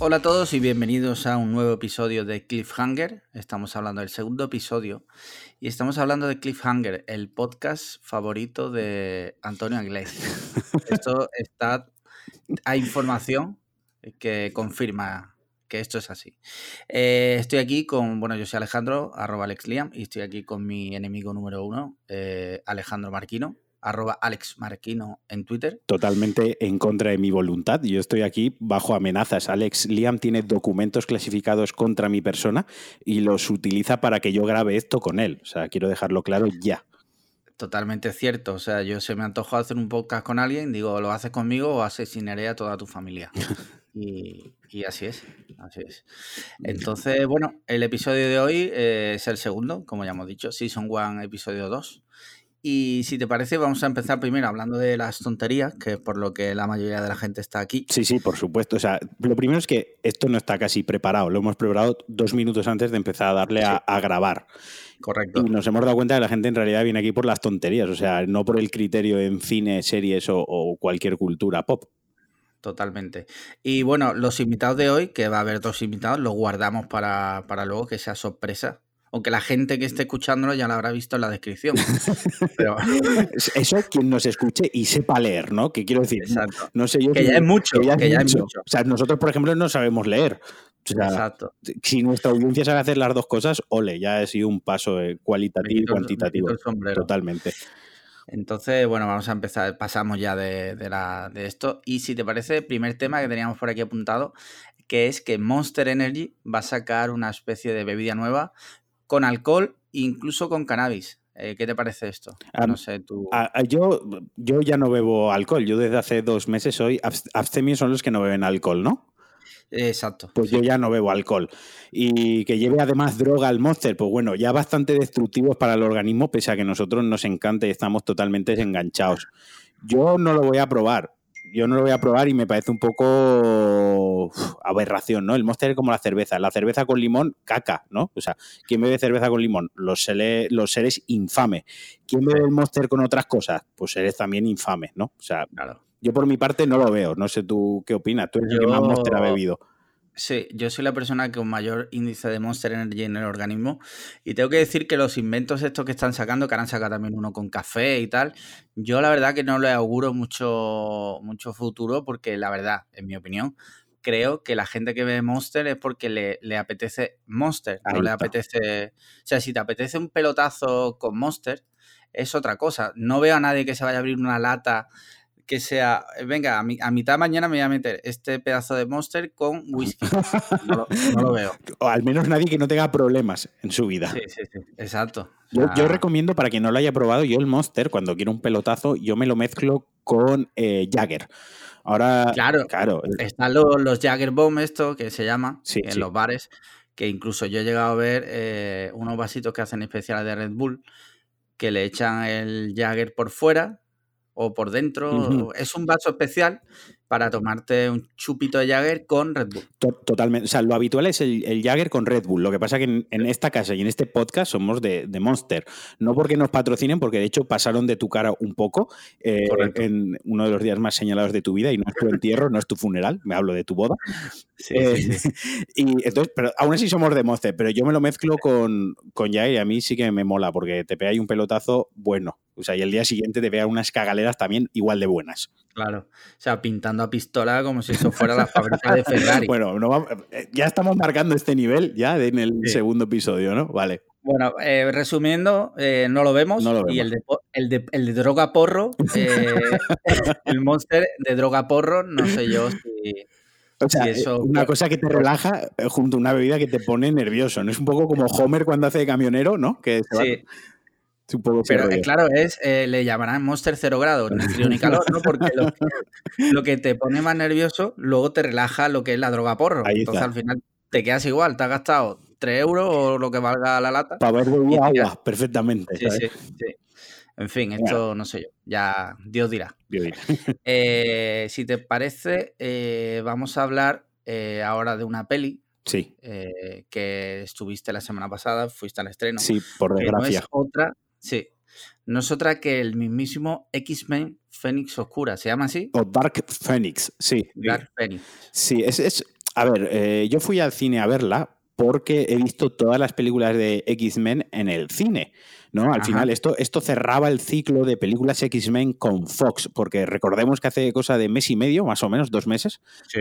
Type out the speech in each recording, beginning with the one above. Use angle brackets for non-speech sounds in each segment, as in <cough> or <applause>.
Hola a todos y bienvenidos a un nuevo episodio de Cliffhanger. Estamos hablando del segundo episodio y estamos hablando de Cliffhanger, el podcast favorito de Antonio Iglesias. <laughs> Esto está. Hay información que confirma que esto es así. Eh, estoy aquí con, bueno, yo soy Alejandro, arroba AlexLiam, y estoy aquí con mi enemigo número uno, eh, Alejandro Marquino arroba Alex Marquino en Twitter. Totalmente en contra de mi voluntad. Yo estoy aquí bajo amenazas. Alex Liam tiene documentos clasificados contra mi persona y los utiliza para que yo grabe esto con él. O sea, quiero dejarlo claro ya. Totalmente cierto. O sea, yo se me antojó hacer un podcast con alguien, digo, lo haces conmigo o asesinaré a toda tu familia. <laughs> y, así es, así es. Entonces, bueno, el episodio de hoy eh, es el segundo, como ya hemos dicho, Season 1, episodio 2. Y si te parece, vamos a empezar primero hablando de las tonterías, que es por lo que la mayoría de la gente está aquí. Sí, sí, por supuesto. O sea, lo primero es que esto no está casi preparado. Lo hemos preparado dos minutos antes de empezar a darle a, grabar. Correcto. Y nos hemos dado cuenta que la gente en realidad viene aquí por las tonterías, o sea, no por el criterio en cine, series o, cualquier cultura pop. Totalmente. Y bueno, los invitados de hoy, que va a haber dos invitados, los guardamos para, para luego que sea sorpresa aunque la gente que esté escuchándolo ya lo habrá visto en la descripción. <laughs> Pero... Eso quien nos escuche y sepa leer, ¿no? Que quiero decir, no sé yo. Que ya es mucho. ya, es mucho. O sea, nosotros, por ejemplo, no sabemos leer. Exacto. Si nuestra audiencia sabe hacer las dos cosas, ole, ya ha sido un paso eh, cualitativo y cuantitativo. Totalmente. Entonces, bueno, vamos a empezar, pasamos ya de, la, de esto. Y si te parece, primer tema que teníamos por aquí apuntado, que es que Monster Energy va a sacar una especie de bebida nueva con alcohol, incluso con cannabis. Eh, ¿Qué te parece esto? Ah, no sé, tú. Ah, yo, yo ya no bebo alcohol. Yo desde hace dos meses soy. Abstemios son los que no beben alcohol, ¿no? Exacto. Pues yo ya no bebo alcohol. Y que lleve además droga al Monster, pues bueno, ya bastante destructivos para el organismo, pese a que nosotros nos encanta y estamos totalmente desenganchados. Yo no lo voy a probar yo no lo voy a probar y me parece un poco aberración, ¿no? El Monster es como la cerveza. La cerveza con limón, caca, ¿no? O sea, ¿quién bebe cerveza con limón? Los, los seres infames. ¿Quién bebe el Monster con otras cosas? Pues seres también infames, ¿no? O sea, yo por mi parte no lo veo. No sé tú qué opinas. Tú eres el que más Monster ha bebido. Sí, yo soy la persona con mayor índice de Monster Energy en el organismo y tengo que decir que los inventos estos que están sacando, que han sacado también uno con café y tal, yo la verdad que no le auguro mucho, mucho futuro porque la verdad, en mi opinión, creo que la gente que ve Monster es porque le, apetece Monster, no le apetece... O sea, si te apetece un pelotazo con Monster, es otra cosa. No veo a nadie que se vaya a abrir una lata que sea, eh, venga, a, a, mitad mañana me voy a meter este pedazo de Monster con whisky. No lo, veo. <laughs> O al menos nadie que no tenga problemas en su vida. Sí, sí, sí, exacto. Yo, recomiendo, para quien no lo haya probado, yo el Monster, cuando quiero un pelotazo, yo me lo mezclo con eh, Jagger. Ahora, claro, claro. Están los, los Jagger Bomb, esto que se llama, en los bares, que incluso yo he llegado a ver eh, unos vasitos que hacen especiales de Red Bull, que le echan el Jagger por fuera o por dentro. Es un vaso especial para tomarte un chupito de Jagger con Red Bull. Totalmente. O sea, lo habitual es el, el Jagger con Red Bull. Lo que pasa es que en, esta casa y en este podcast somos de, Monster. No porque nos patrocinen, porque de hecho pasaron de tu cara un poco eh, en uno de los días más señalados de tu vida y no es tu entierro, no es tu funeral, me hablo de tu boda. Eh, y entonces, pero aún así somos de Monster, pero yo me lo mezclo con, con Jagger y a mí sí que me mola porque te pega ahí un pelotazo bueno. O sea, y el día siguiente te vea unas cagaleras también igual de buenas. Claro. O sea, pintando a pistola como si eso fuera la fábrica de Ferrari. <laughs> bueno, eh, ya estamos marcando este nivel ya en el segundo episodio, ¿no? Vale. Bueno, eh, resumiendo, eh, no, lo vemos, Y el de, el de, el de droga porro, <laughs> <laughs> el monster de droga porro, no sé yo si. O sea, una cosa que te relaja junto a una bebida que te pone nervioso. ¿No es un poco como Homer cuando hace de camionero, ¿no? Que sí. Pero eh, claro, es eh, le llamarán Monster cero grado, ni frío ni calor, ¿no? Porque lo, que te pone más nervioso, luego te relaja lo que es la droga porro. Entonces al final te quedas igual, te has gastado 3 euros o lo que valga la lata. Para beber agua, perfectamente. Sí, sí, sí. En fin, esto no sé yo, ya Dios dirá. Dios dirá. <laughs> Eh, si te parece, vamos a hablar ahora de una peli Sí. que estuviste la semana pasada, fuiste al estreno. Sí, por desgracia. no es otra Sí. No es otra que el mismísimo X-Men Fénix Oscura, ¿se llama así? O Dark Phoenix, sí. Dark Phoenix. Sí, es, a ver, eh, yo fui al cine a verla porque he visto todas las películas de X-Men en el cine. ¿no? Al final, esto, esto cerraba el ciclo de películas X-Men con Fox, porque recordemos que hace cosa de mes y medio, más o menos, dos meses,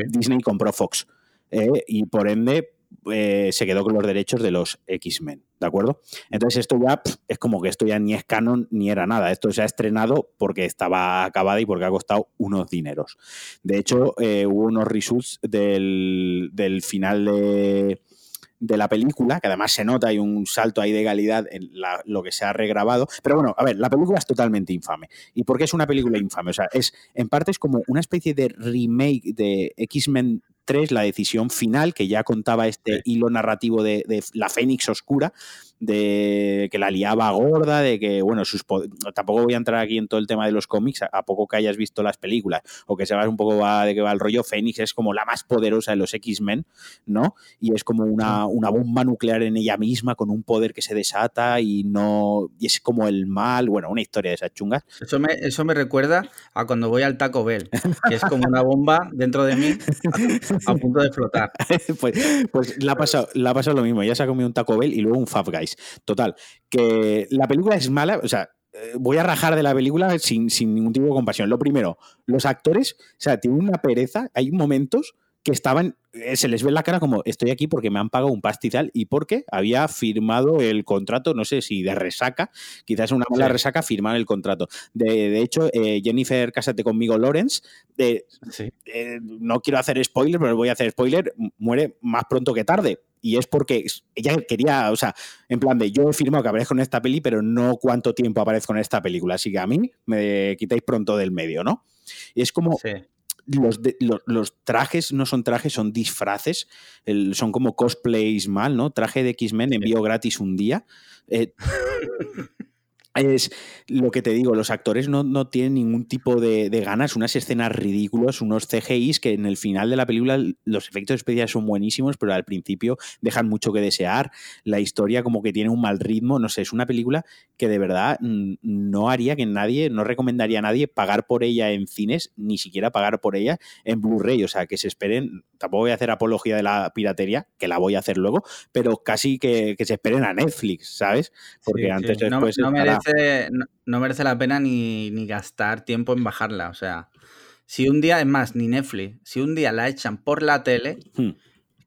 Disney compró Fox. Eh, y por ende, eh, se quedó con los derechos de los X-Men, ¿de acuerdo? Entonces esto ya es como que esto ya ni es canon ni era nada. Esto se ha estrenado porque estaba acabada y porque ha costado unos dineros. De hecho, eh, hubo unos reshoots del, del final de, de la película, que además se nota, hay un salto ahí de calidad en lo que se ha regrabado. Pero bueno, a ver, la película es totalmente infame. ¿Y por qué es una película infame? O sea, es en parte es como una especie de remake de X-Men 3, la decisión final, que ya contaba este hilo narrativo de, de la Fénix Oscura, de que la liaba gorda, de que, bueno, sus tampoco voy a entrar aquí en todo el tema de los cómics, a, poco que hayas visto las películas o que sepas un poco de qué va el rollo, Fénix es como la más poderosa de los X-Men, ¿no? Y es como una, una, bomba nuclear en ella misma con un poder que se desata y no y es como el mal, bueno, una historia de esas chungas. Eso me, eso me recuerda a cuando voy al Taco Bell, que es como una bomba dentro de mí a, punto de flotar. <laughs> pues, pues la ha pasado, la ha pasado lo mismo, ya se ha comido un Taco Bell y luego un Five Total, que la película es mala, o sea, eh, voy a rajar de la película sin, ningún tipo de compasión. Lo primero, los actores, o sea, tienen una pereza, hay momentos que estaban, eh, se les ve la cara como estoy aquí porque me han pagado un pastizal y porque había firmado el contrato, no sé si de resaca, quizás una mala resaca, firmar el contrato. De, hecho, eh, Jennifer, cásate conmigo, Lawrence, no quiero hacer spoiler, pero voy a hacer spoiler, muere más pronto que tarde, y es porque ella quería, o sea, en plan de yo he firmado que aparezco en esta peli, pero no cuánto tiempo aparezco en esta película, así que a mí me quitáis pronto del medio, ¿no? Y es como... Los, los, trajes no son trajes, son disfraces, son como cosplays mal, ¿no? Traje de X-Men envío gratis un día. Eh, <laughs> es lo que te digo, los actores no, tienen ningún tipo de, ganas, unas escenas ridículas, unos CGIs que en el final de la película los efectos especiales son buenísimos, pero al principio dejan mucho que desear. La historia como que tiene un mal ritmo, no sé, es una película que de verdad no haría que nadie, no recomendaría a nadie pagar por ella en cines, ni siquiera pagar por ella en Blu-ray, o sea, que se esperen, tampoco voy a hacer apología de la piratería, que la voy a hacer luego, pero casi que, se esperen a Netflix, ¿sabes? Porque antes después no, merece la pena ni, gastar tiempo en bajarla. O sea, si un día, es más, ni Netflix, si un día la echan por la tele, hmm.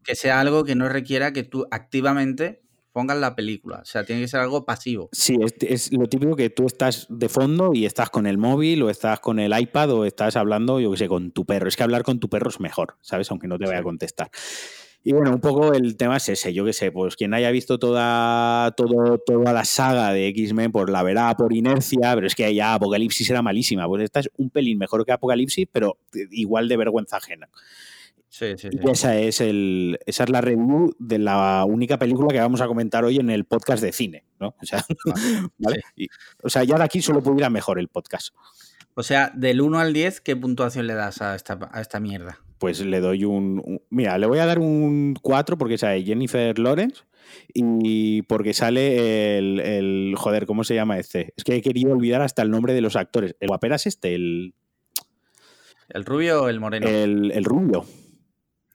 que sea algo que no requiera que tú activamente pongas la película. O sea, tiene que ser algo pasivo. Sí, es, lo típico que tú estás de fondo y estás con el móvil o estás con el iPad o estás hablando, yo qué sé, con tu perro. Es que hablar con tu perro es mejor, ¿sabes? Aunque no te vaya a contestar. Y bueno, un poco el tema es ese, yo qué sé, pues quien haya visto toda, todo, toda la saga de X-Men, pues la verá por inercia, pero es que ya Apocalipsis era malísima. Pues esta es un pelín mejor que Apocalipsis, pero igual de vergüenza ajena. Sí, sí, sí. Y esa es, el, esa es la review de la única película que vamos a comentar hoy en el podcast de cine, ¿no? O sea, <laughs> o sea ya de aquí solo pudiera mejor el podcast. O sea, del 1 al 10, ¿qué puntuación le das a esta, a esta mierda? pues le doy un, Mira, le voy a dar un 4 porque sale Jennifer Lawrence y porque sale el, Joder, ¿cómo se llama este? Es que he querido olvidar hasta el nombre de los actores. ¿El guaperas este? El. ¿El rubio o el moreno? El, el rubio.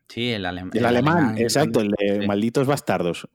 Sí, el, alemán. el, alemán. exacto, el de Malditos Bastardos.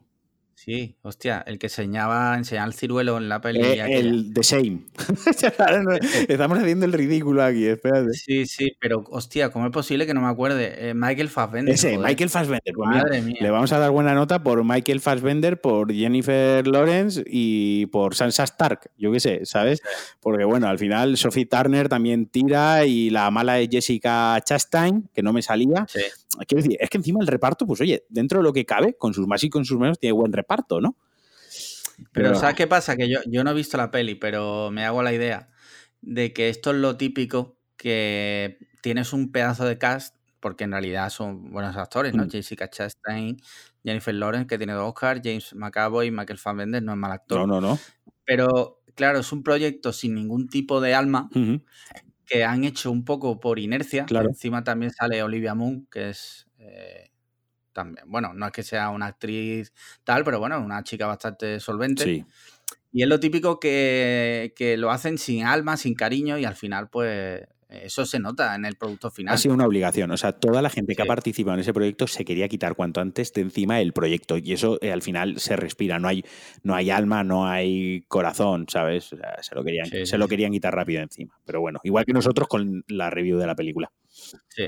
Sí, hostia, el que enseñaba, enseñaba el ciruelo en la peli. Eh, el The Same. <laughs> Estamos haciendo el ridículo aquí, espérate. Sí, sí, pero hostia, ¿cómo es posible que no me acuerde? Eh, Michael Fassbender. Ese, Michael Fassbender. Pues Madre mía. Le vamos a dar buena nota por Michael Fassbender, por Jennifer Lawrence y por Sansa Stark, yo qué sé, ¿sabes? Porque bueno, al final Sophie Turner también tira y la mala es Jessica Chastain, que no me salía. Sí. Quiero decir, es que encima el reparto, pues oye, dentro de lo que cabe, con sus más y con sus menos, tiene buen reparto parto, ¿no? Pero, ¿sabes qué pasa? Que yo, yo no he visto la peli, pero me hago la idea de que esto es lo típico que tienes un pedazo de cast, porque en realidad son buenos actores, ¿no? Mm. Jessica Chastain, Jennifer Lawrence, que tiene dos Oscars, James McAvoy, Michael Fassbender, no es mal actor. No, no, no. Pero claro, es un proyecto sin ningún tipo de alma que han hecho un poco por inercia. Claro. Encima también sale Olivia Moon, que es eh, también, bueno, no es que sea una actriz tal, pero bueno, una chica bastante solvente. Sí. Y es lo típico que, lo hacen sin alma, sin cariño y al final pues Eso se nota en el producto final. Ha sido una obligación. O sea, toda la gente que ha participado en ese proyecto se quería quitar cuanto antes de encima el proyecto. Y eso eh, al final se respira. No hay, no hay alma, no hay corazón, ¿sabes? se lo querían, se lo querían quitar rápido encima. Pero bueno, igual que nosotros con la review de la película. Sí.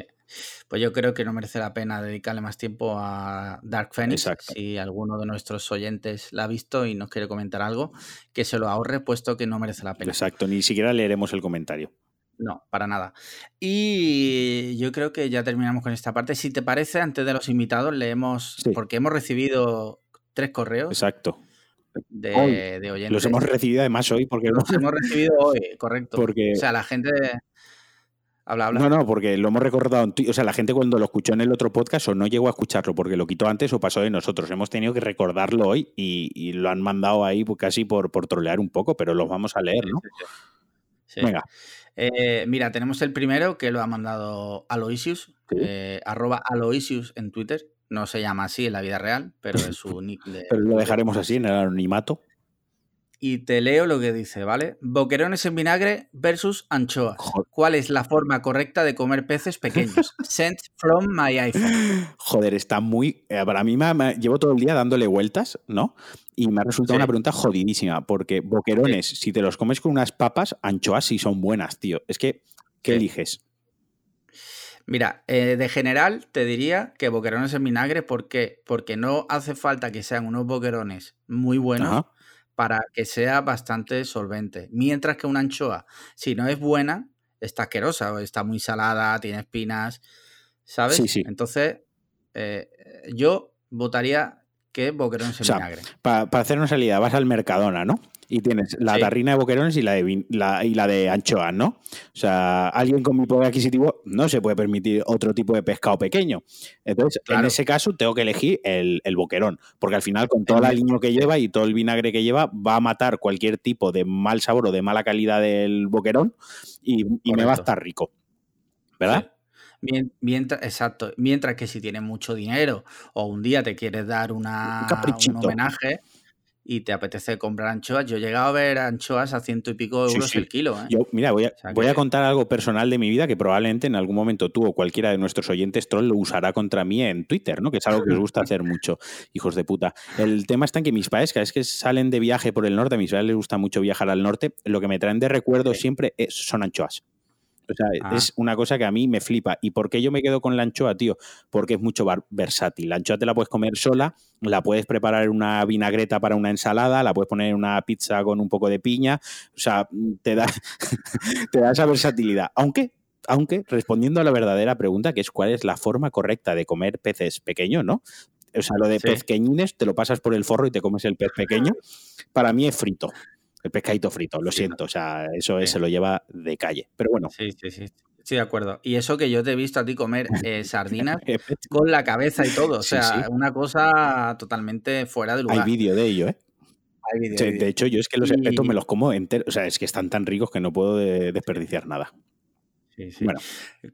Pues yo creo que no merece la pena dedicarle más tiempo a Dark Phoenix. Si alguno de nuestros oyentes la ha visto y nos quiere comentar algo, que se lo ahorre, puesto que no merece la pena. Exacto, ni siquiera leeremos el comentario. No, para nada. Y yo creo que ya terminamos con esta parte. Si te parece, antes de los invitados, leemos, porque hemos recibido tres correos. Exacto. De, oyentes. Los hemos recibido además hoy porque los hemos recibido hoy, correcto. Porque... O sea, la gente Habla, habla. No, no, porque lo hemos recordado. O sea, la gente cuando lo escuchó en el otro podcast o no llegó a escucharlo porque lo quitó antes o pasó de nosotros. Hemos tenido que recordarlo hoy y, lo han mandado ahí casi por, por trolear un poco, pero los vamos a leer, ¿no? Venga. Eh, mira, tenemos el primero que lo ha mandado Aloysius, eh, arroba Aloysius en Twitter. No se llama así en la vida real, pero es su nick de. <laughs> pero lo dejaremos así en el anonimato y te leo lo que dice, ¿vale? Boquerones en vinagre versus anchoas. ¿Cuál es la forma correcta de comer peces pequeños? <laughs> Sent from my iPhone. Joder, está muy. Eh, para mí me, llevo todo el día dándole vueltas, ¿no? Y me ha resultado una pregunta jodidísima, porque boquerones, si te los comes con unas papas, anchoas sí son buenas, tío. Es que, ¿qué eliges? Mira, eh, de general te diría que boquerones en vinagre, ¿por qué? Porque no hace falta que sean unos boquerones muy buenos para que sea bastante solvente. Mientras que una anchoa, si no es buena, está asquerosa, o está muy salada, tiene espinas, ¿sabes? Sí, sí. Entonces, eh, yo votaría que boquerones en vinagre. Para hacer una salida, vas al Mercadona, ¿no? Y tienes la tarrina de boquerones y la de, la, y la de anchoas, ¿no? O sea, alguien con mi poder adquisitivo no se puede permitir otro tipo de pescado pequeño. Entonces, en ese caso, tengo que elegir el, boquerón, porque al final, con toda la línea que lleva y todo el vinagre que lleva, va a matar cualquier tipo de mal sabor o de mala calidad del boquerón y, me va a estar rico. ¿Verdad? Mientras, exacto. Mientras que si tienes mucho dinero o un día te quieres dar una, un, un homenaje, y te apetece comprar anchoas, yo he llegado a ver anchoas a ciento y pico euros el kilo. ¿eh? Yo, mira, voy, a, voy a, contar algo personal de mi vida que probablemente en algún momento tú o cualquiera de nuestros oyentes troll lo usará contra mí en Twitter, ¿no? Que es algo que os gusta <laughs> hacer mucho, hijos de puta. El tema está en que mis padres, cada vez que salen de viaje por el norte, a mis padres les gusta mucho viajar al norte, lo que me traen de recuerdo siempre son anchoas. O sea, ah. es una cosa que a mí me flipa. ¿Y por qué yo me quedo con la anchoa, tío? Porque es mucho versátil. La anchoa te la puedes comer sola, la puedes preparar en una vinagreta para una ensalada, la puedes poner en una pizza con un poco de piña. O sea, te da, <laughs> te da esa versatilidad. Aunque, aunque, respondiendo a la verdadera pregunta, que es cuál es la forma correcta de comer peces pequeños, ¿no? O sea, lo de pezqueñines, te lo pasas por el forro y te comes el pez pequeño. Para mí es frito. El pescadito frito, lo siento, o sea, eso se lo lleva de calle. Pero bueno. Sí, sí, sí. Sí, de acuerdo. Y eso que yo te he visto a ti comer eh, sardinas <laughs> con la cabeza y todo. O sea, una cosa totalmente fuera de lugar. Hay vídeo de ello, ¿eh? Hay vídeo. de hecho, yo es que los espetos me los como enteros. O sea, es que están tan ricos que no puedo desperdiciar nada. Bueno.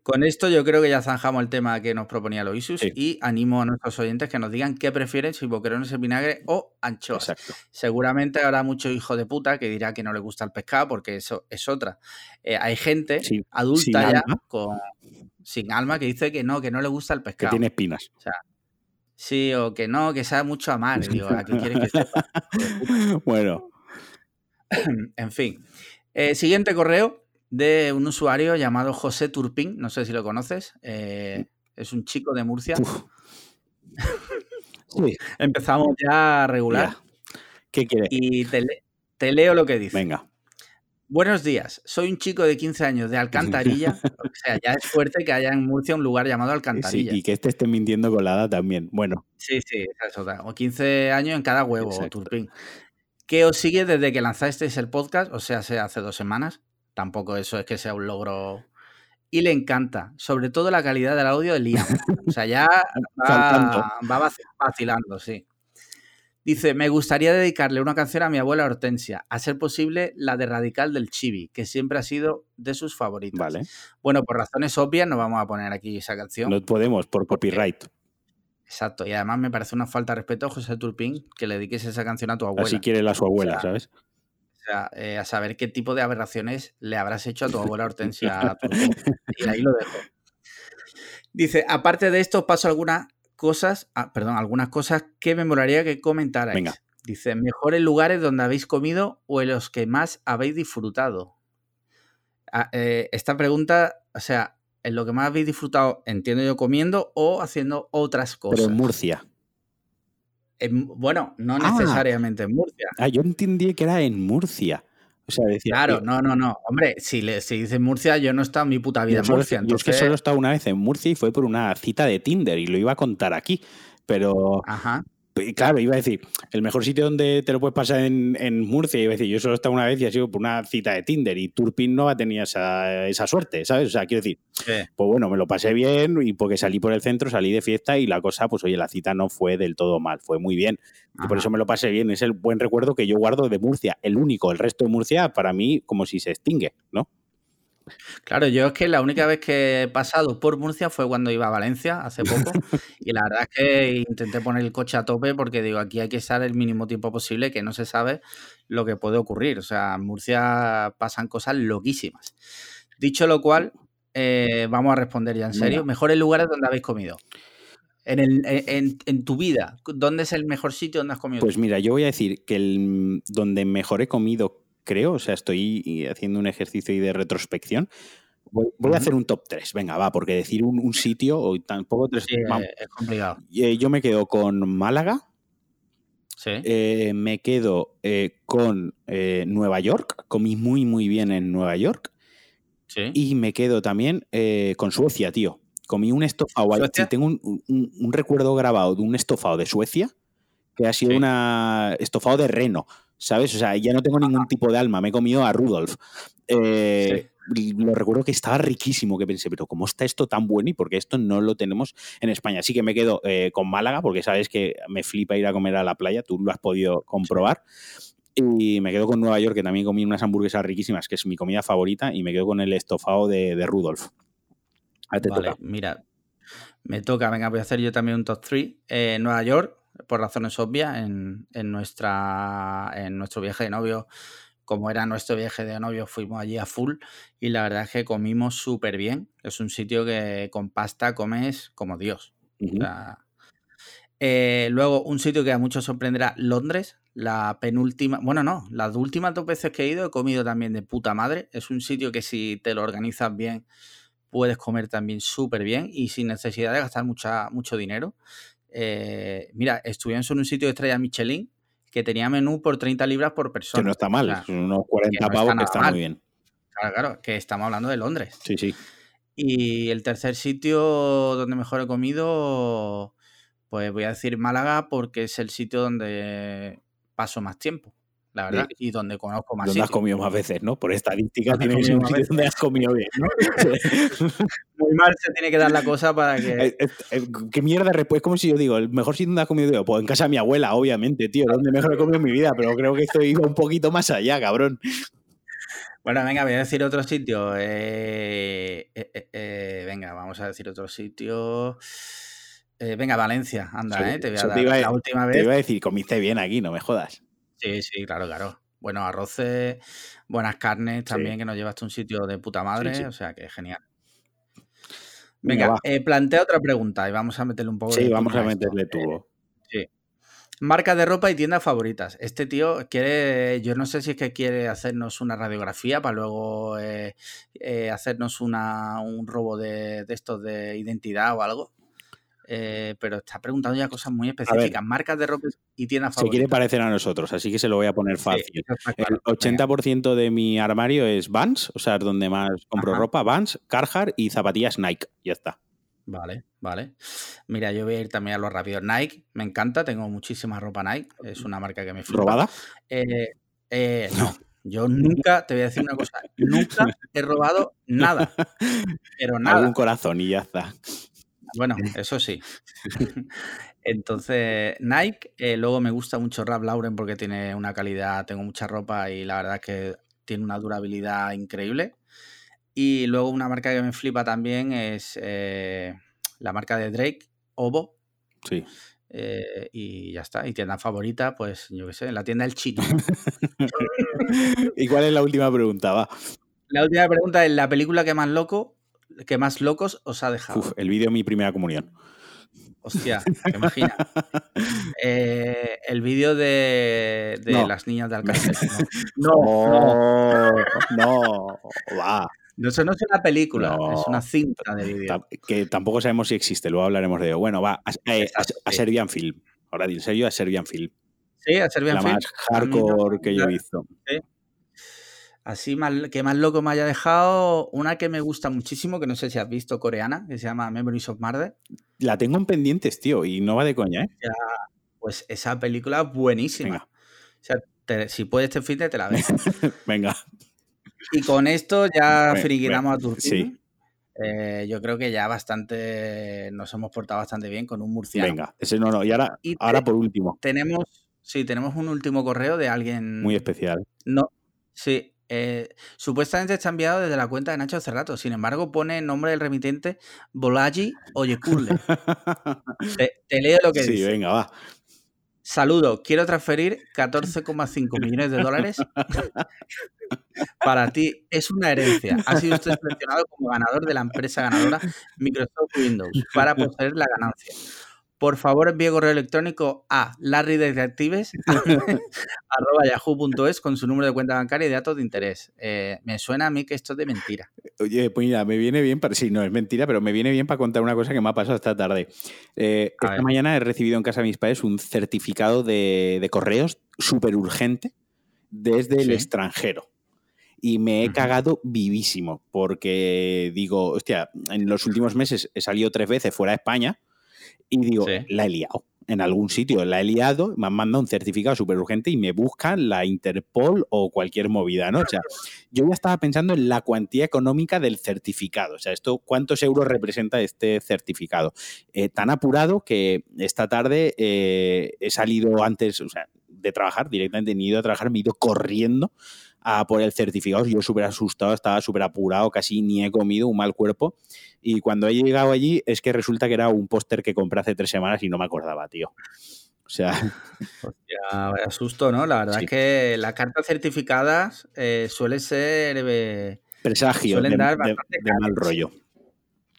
Con esto yo creo que ya zanjamos el tema que nos proponía Loisus y animo a nuestros oyentes que nos digan qué prefieren, si boquerones en vinagre o anchoas. Seguramente habrá mucho hijo de puta que dirá que no le gusta el pescado porque eso es otra. Eh, hay gente adulta ya con, sin alma que dice que no, que no le gusta el pescado. Que tiene espinas. sí, o que no, que sabe mucho a mal. Digo, ¿a qué quieres que sepa? <laughs> bueno. <clears throat> en fin. Eh, siguiente correo de un usuario llamado José Turpin, no sé si lo conoces, eh, es un chico de Murcia. <laughs> Empezamos ya a regular. ¿Qué quieres? Y te, leo lo que dice. Venga. Buenos días, soy un chico de 15 años de Alcantarilla. <laughs> o sea, ya es fuerte que haya en Murcia un lugar llamado Alcantarilla. y que este esté mintiendo con la edad también. Bueno. Sí, sí, es otra. O 15 años en cada huevo, Turpin. Que os sigue desde que lanzasteis el podcast, o sea, hace dos semanas. Tampoco eso es que sea un logro. Y le encanta, sobre todo la calidad del audio de Liam. O sea, ya <laughs> va, vacilando, sí. Dice, me gustaría dedicarle una canción a mi abuela Hortensia, a ser posible la de Radical del Chibi, que siempre ha sido de sus favoritas. Vale. Bueno, por razones obvias no vamos a poner aquí esa canción. No podemos, por copyright. Exacto, y además me parece una falta de respeto, José Turpin, que le dediques esa canción a tu abuela. Así quiere la su abuela, ¿sabes? Sea, eh, a saber qué tipo de aberraciones le habrás hecho a tu <laughs> abuela Hortensia. y ahí lo dejo. Dice, aparte de esto, paso algunas cosas, ah, perdón, algunas cosas que me molaría que comentarais. Venga. Dice, mejores lugares donde habéis comido o en los que más habéis disfrutado. Ah, eh, esta pregunta, o sea, en lo que más habéis disfrutado, entiendo yo, comiendo o haciendo otras cosas. Pero en Murcia. Bueno, no ah. necesariamente en Murcia. Ah, yo entendí que era en Murcia. O sea, decía, claro, no, no, no. Hombre, si, le, si dices Murcia, yo no he estado en mi puta vida en Murcia. Yo es que solo he estado una vez en Murcia y fue por una cita de Tinder y lo iba a contar aquí. Pero, Ajá claro, iba a decir, el mejor sitio donde te lo puedes pasar en, Murcia, iba a decir, yo solo he estado una vez y ha sido por una cita de Tinder y Turpin no ha tenido esa, esa suerte, ¿sabes? O sea, quiero decir, pues bueno, me lo pasé bien y porque salí por el centro, salí de fiesta y la cosa, pues oye, la cita no fue del todo mal, fue muy bien. Y por eso me lo pasé bien, es el buen recuerdo que yo guardo de Murcia, el único, el resto de Murcia para mí como si se extingue, ¿no? Claro, yo es que la única vez que he pasado por Murcia fue cuando iba a Valencia hace poco <laughs> y la verdad es que intenté poner el coche a tope porque digo, aquí hay que estar el mínimo tiempo posible que no se sabe lo que puede ocurrir. O sea, en Murcia pasan cosas loquísimas. Dicho lo cual, eh, vamos a responder ya en serio. Mejores lugares donde habéis comido. En, el, en, tu vida, ¿dónde es el mejor sitio donde has comido? Pues mira, yo voy a decir que el, donde mejor he comido creo, o sea, estoy haciendo un ejercicio de retrospección. Voy, a hacer un top 3, venga, va, porque decir un, sitio o tampoco tres. es complicado. Eh, yo me quedo con Málaga. Sí. Eh, me quedo eh, con Nueva York. Comí muy, muy bien en Nueva York. Sí. Y me quedo también con Suecia, tío. Comí un estofado. tengo un, recuerdo grabado de un estofado de Suecia que ha sido un estofado de reno. ¿Sabes? O sea, ya no tengo ningún tipo de alma, me he comido a Rudolf. Eh, lo recuerdo que estaba riquísimo, que pensé, pero ¿cómo está esto tan bueno? Y porque esto no lo tenemos en España. Así que me quedo eh, con Málaga, porque sabes que me flipa ir a comer a la playa, tú lo has podido comprobar. Y me quedo con Nueva York, que también comí unas hamburguesas riquísimas, que es mi comida favorita, y me quedo con el estofado de, Rudolf. vale, mira, me toca, venga, voy a hacer yo también un top 3. Eh, Nueva York, por razones obvias, en, nuestra, en nuestro viaje de novio. Como era nuestro viaje de novio, fuimos allí a full y la verdad es que comimos súper bien. Es un sitio que con pasta comes como Dios. Eh, luego, un sitio que a muchos sorprenderá, Londres, la penúltima, bueno, no, las últimas dos veces que he ido he comido también de puta madre. Es un sitio que si te lo organizas bien, puedes comer también súper bien y sin necesidad de gastar mucha, mucho dinero. Eh, mira, estuvimos en un sitio de estrella Michelin que tenía menú por 30 libras por persona. Que no está mal, unos 40 pavos que está muy bien. Claro, claro, que estamos hablando de Londres. Sí, sí. Y el tercer sitio donde mejor he comido, pues voy a decir Málaga porque es el sitio donde paso más tiempo la verdad, y donde conozco más. Donde has comido más veces, ¿no? Por estadística tienes un sitio donde has comido bien, ¿no? <laughs> Muy mal se tiene que dar la cosa para que. Eh, eh, eh, ¿Qué mierda después? Es como si yo digo, el mejor sitio donde has comido, pues en casa de mi abuela, obviamente, tío, donde mejor he comido en mi vida, pero creo que estoy un poquito más allá, cabrón. Bueno, venga, voy a decir otro sitio. venga, vamos a decir otro sitio. venga, Valencia, anda, ¿eh? Te voy a dar la última vez. Te iba a decir, comiste bien aquí, no me jodas. Sí, sí, claro, claro. Buenos arroces, buenas carnes también, que nos llevaste a un sitio de puta madre, o sea que genial. Venga, eh, plantea otra pregunta y vamos a meterle un poco Sí, vamos a meterle tubo. sí. Marca de ropa y tiendas favoritas. Este tío quiere, yo no sé si es que quiere hacernos una radiografía para luego eh, eh, hacernos una, un robo de, de estos de identidad o algo. Eh, pero está preguntando ya cosas muy específicas, marcas de ropa y tiendas favoritas. Se quiere parecer a nosotros, así que se lo voy a poner fácil. el 80% de mi armario es Vans, o sea, donde más compro ropa, Vans, Carhartt y zapatillas Nike, ya está. Vale, vale. Mira, yo voy a ir también a lo rápido. Nike, me encanta, tengo muchísima ropa Nike, es una marca que me flipa. ¿Robada? Eh, eh, no, yo nunca, te voy a decir una cosa, nunca he robado nada. <laughs> Pero nada. un corazón y ya está. Bueno, <laughs> eso sí. <laughs> Entonces, Nike, eh, luego me gusta mucho Rap Lauren porque tiene una calidad, tengo mucha ropa y la verdad es que tiene una durabilidad increíble. Y luego una marca que me flipa también es eh, la marca de Drake, Ovo. Sí. eh, y ya está. Y tienda favorita, pues yo qué sé, en la tienda El Chino. <laughs> ¿Y cuál es la última pregunta? Va. La última pregunta es la película que más loco, que más locos os ha dejado. Uf, el vídeo Mi Primera Comunión. Hostia, <laughs> imagina. Eh, el vídeo de, de No. las niñas de <laughs> Alcácer. No, No, no, va. no, eso no es una película, No. es una cinta de vídeo. Que tampoco sabemos si existe, luego hablaremos de ello. Bueno, va, a, a- sí. Serbian Film. Ahora en serio, a Serbian Film. Sí, a Serbian la Film. más A mí no- hardcore que yo he visto. Así más, que más loco me haya dejado una que me gusta muchísimo, que no sé si has visto, coreana, que se llama Memories of Murder. La tengo en pendientes, tío, y no va de coña, ¿eh? Pues esa película es buenísima. Venga. O sea, te- si puedes este fin de te la ves. <laughs> Venga. Y con esto ya finiquitamos a Turquía. sí. Eh, yo creo que ya bastante nos hemos portado bastante bien con un murciano. Venga. Ese no, no. Y ahora, Y te- ahora por último, Tenemos, sí, tenemos un último correo de alguien. muy especial. No, sí. Eh, supuestamente está enviado desde la cuenta de Nacho Cerrato. Sin embargo, pone el nombre del remitente Bolaji Oyekule. te, te leo lo que Sí, dice. venga, va. Saludo, quiero transferir 14,5 millones de dólares. <laughs> Para ti es una herencia. Ha sido usted seleccionado como ganador de la empresa ganadora Microsoft Windows para poseer la ganancia. Por favor, envíe correo electrónico a larrydetectives.yahoo.es <laughs> <laughs> con su número de cuenta bancaria y datos de interés. Eh, me suena a mí que esto es de mentira. Oye, pues mira, me viene bien para. Sí, no es mentira, pero me viene bien para contar una cosa que me ha pasado esta tarde. Eh, esta ver. mañana he recibido en casa de mis padres un certificado de, de correos súper urgente desde el extranjero. Y me he cagado vivísimo, porque digo, hostia, en los últimos meses he salido tres veces fuera de España y digo, Sí. la he liado. En algún sitio la he liado, me han mandado un certificado súper urgente y me buscan la Interpol o cualquier movida, ¿no? O sea, yo ya estaba pensando en la cuantía económica del certificado. O sea, esto, ¿cuántos euros representa este certificado? Eh, tan apurado que esta tarde eh, he salido antes, o sea, de trabajar, directamente ni he ido a trabajar, me he ido corriendo a por el certificado. Yo súper asustado, estaba súper apurado, casi ni he comido, un mal cuerpo. Y cuando he llegado allí, es que resulta que era un póster que compré hace tres semanas y no me acordaba, tío. O sea, <laughs> Ya, vaya susto, ¿no? La verdad Sí. es que las cartas certificadas eh, suele ser eh, presagio Suelen de, dar de- bastante de mal rollo.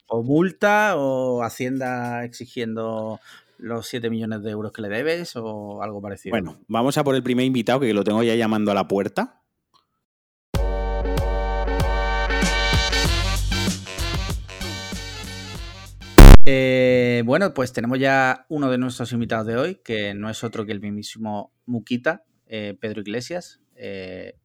o multa o Hacienda exigiendo los 7 millones de euros que le debes o algo parecido. Bueno, vamos a por el primer invitado que lo tengo ya llamando a la puerta. Eh, bueno, pues tenemos ya uno de nuestros invitados de hoy, que no es otro que el mismísimo Muquita, eh, Pedro Iglesias. Eh,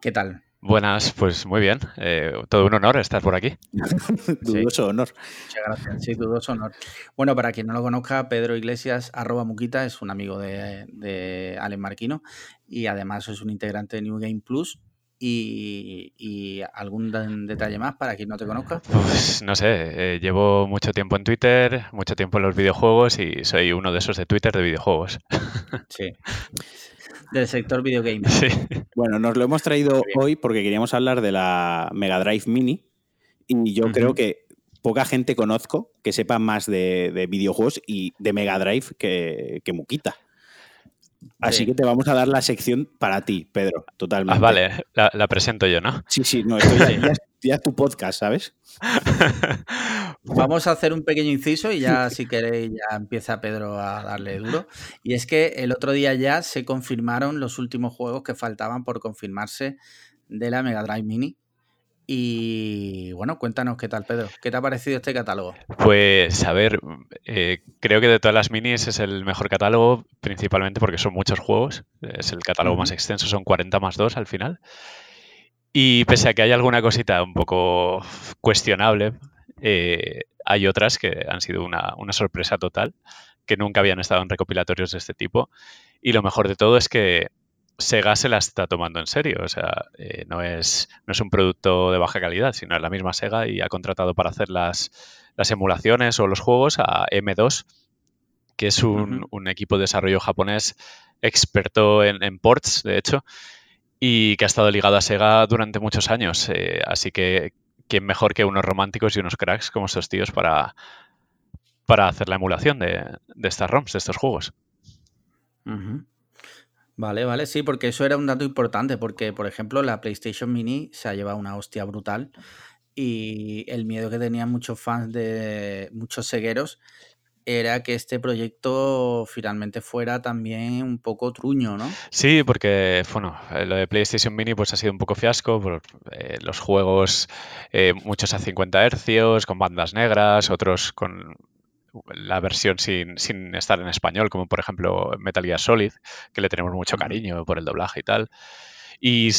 ¿Qué tal? Buenas, pues muy bien. Eh, todo un honor estar por aquí. <laughs> Dudoso honor. Muchas gracias. Sí, dudoso honor. Bueno, para quien no lo conozca, Pedro Iglesias, arroba Muquita, es un amigo de, de Marquino y además es un integrante de New Game Plus. Y, y algún detalle más para quien no te conozca. Pues no sé, eh, llevo mucho tiempo en Twitter, mucho tiempo en los videojuegos y soy uno de esos de Twitter de videojuegos. <laughs> Sí. Del sector videogame. Sí. Bueno, nos lo hemos traído hoy porque queríamos hablar de la Mega Drive Mini y yo creo que poca gente conozco que sepa más de, de videojuegos y de Mega Drive que, que Muquita. Así Sí. que te vamos a dar la sección para ti, Pedro, totalmente. Ah, vale, la, la presento yo, ¿no? Sí, sí, no, esto ya, ya ya es tu podcast, ¿sabes? <laughs> Vamos a hacer un pequeño inciso y ya, si queréis, ya empieza Pedro a darle duro. Y es que el otro día ya se confirmaron los últimos juegos que faltaban por confirmarse de la Mega Drive Mini. Y bueno, cuéntanos qué tal, Pedro. ¿Qué te ha parecido este catálogo? Pues a ver, eh, creo que de todas las minis es el mejor catálogo, principalmente porque son muchos juegos. Es el catálogo más extenso, son 40 más 2 al final. Y pese a que hay alguna cosita un poco cuestionable, eh, hay otras que han sido una, una sorpresa total, que nunca habían estado en recopilatorios de este tipo. Y lo mejor de todo es que Sega se la está tomando en serio. O sea, eh, no, es, no es un producto de baja calidad, sino es la misma Sega y ha contratado para hacer las, las emulaciones o los juegos a M2, que es un, un equipo de desarrollo japonés experto en, en ports, de hecho, y que ha estado ligado a Sega durante muchos años. Eh, así que, ¿quién mejor que unos románticos y unos cracks como estos tíos para, para hacer la emulación de, estas ROMs, de estos juegos. Vale, vale, sí, porque eso era un dato importante, porque por ejemplo la PlayStation Mini se ha llevado una hostia brutal y el miedo que tenían muchos fans de muchos cegueros era que este proyecto finalmente fuera también un poco truño, ¿no? Sí, porque, bueno, lo de PlayStation Mini pues ha sido un poco fiasco por eh, los juegos, eh, muchos a 50 Hz, con bandas negras, otros con la versión sin, sin, estar en español, como por ejemplo Metal Gear Solid, que le tenemos mucho cariño por el doblaje y tal. Y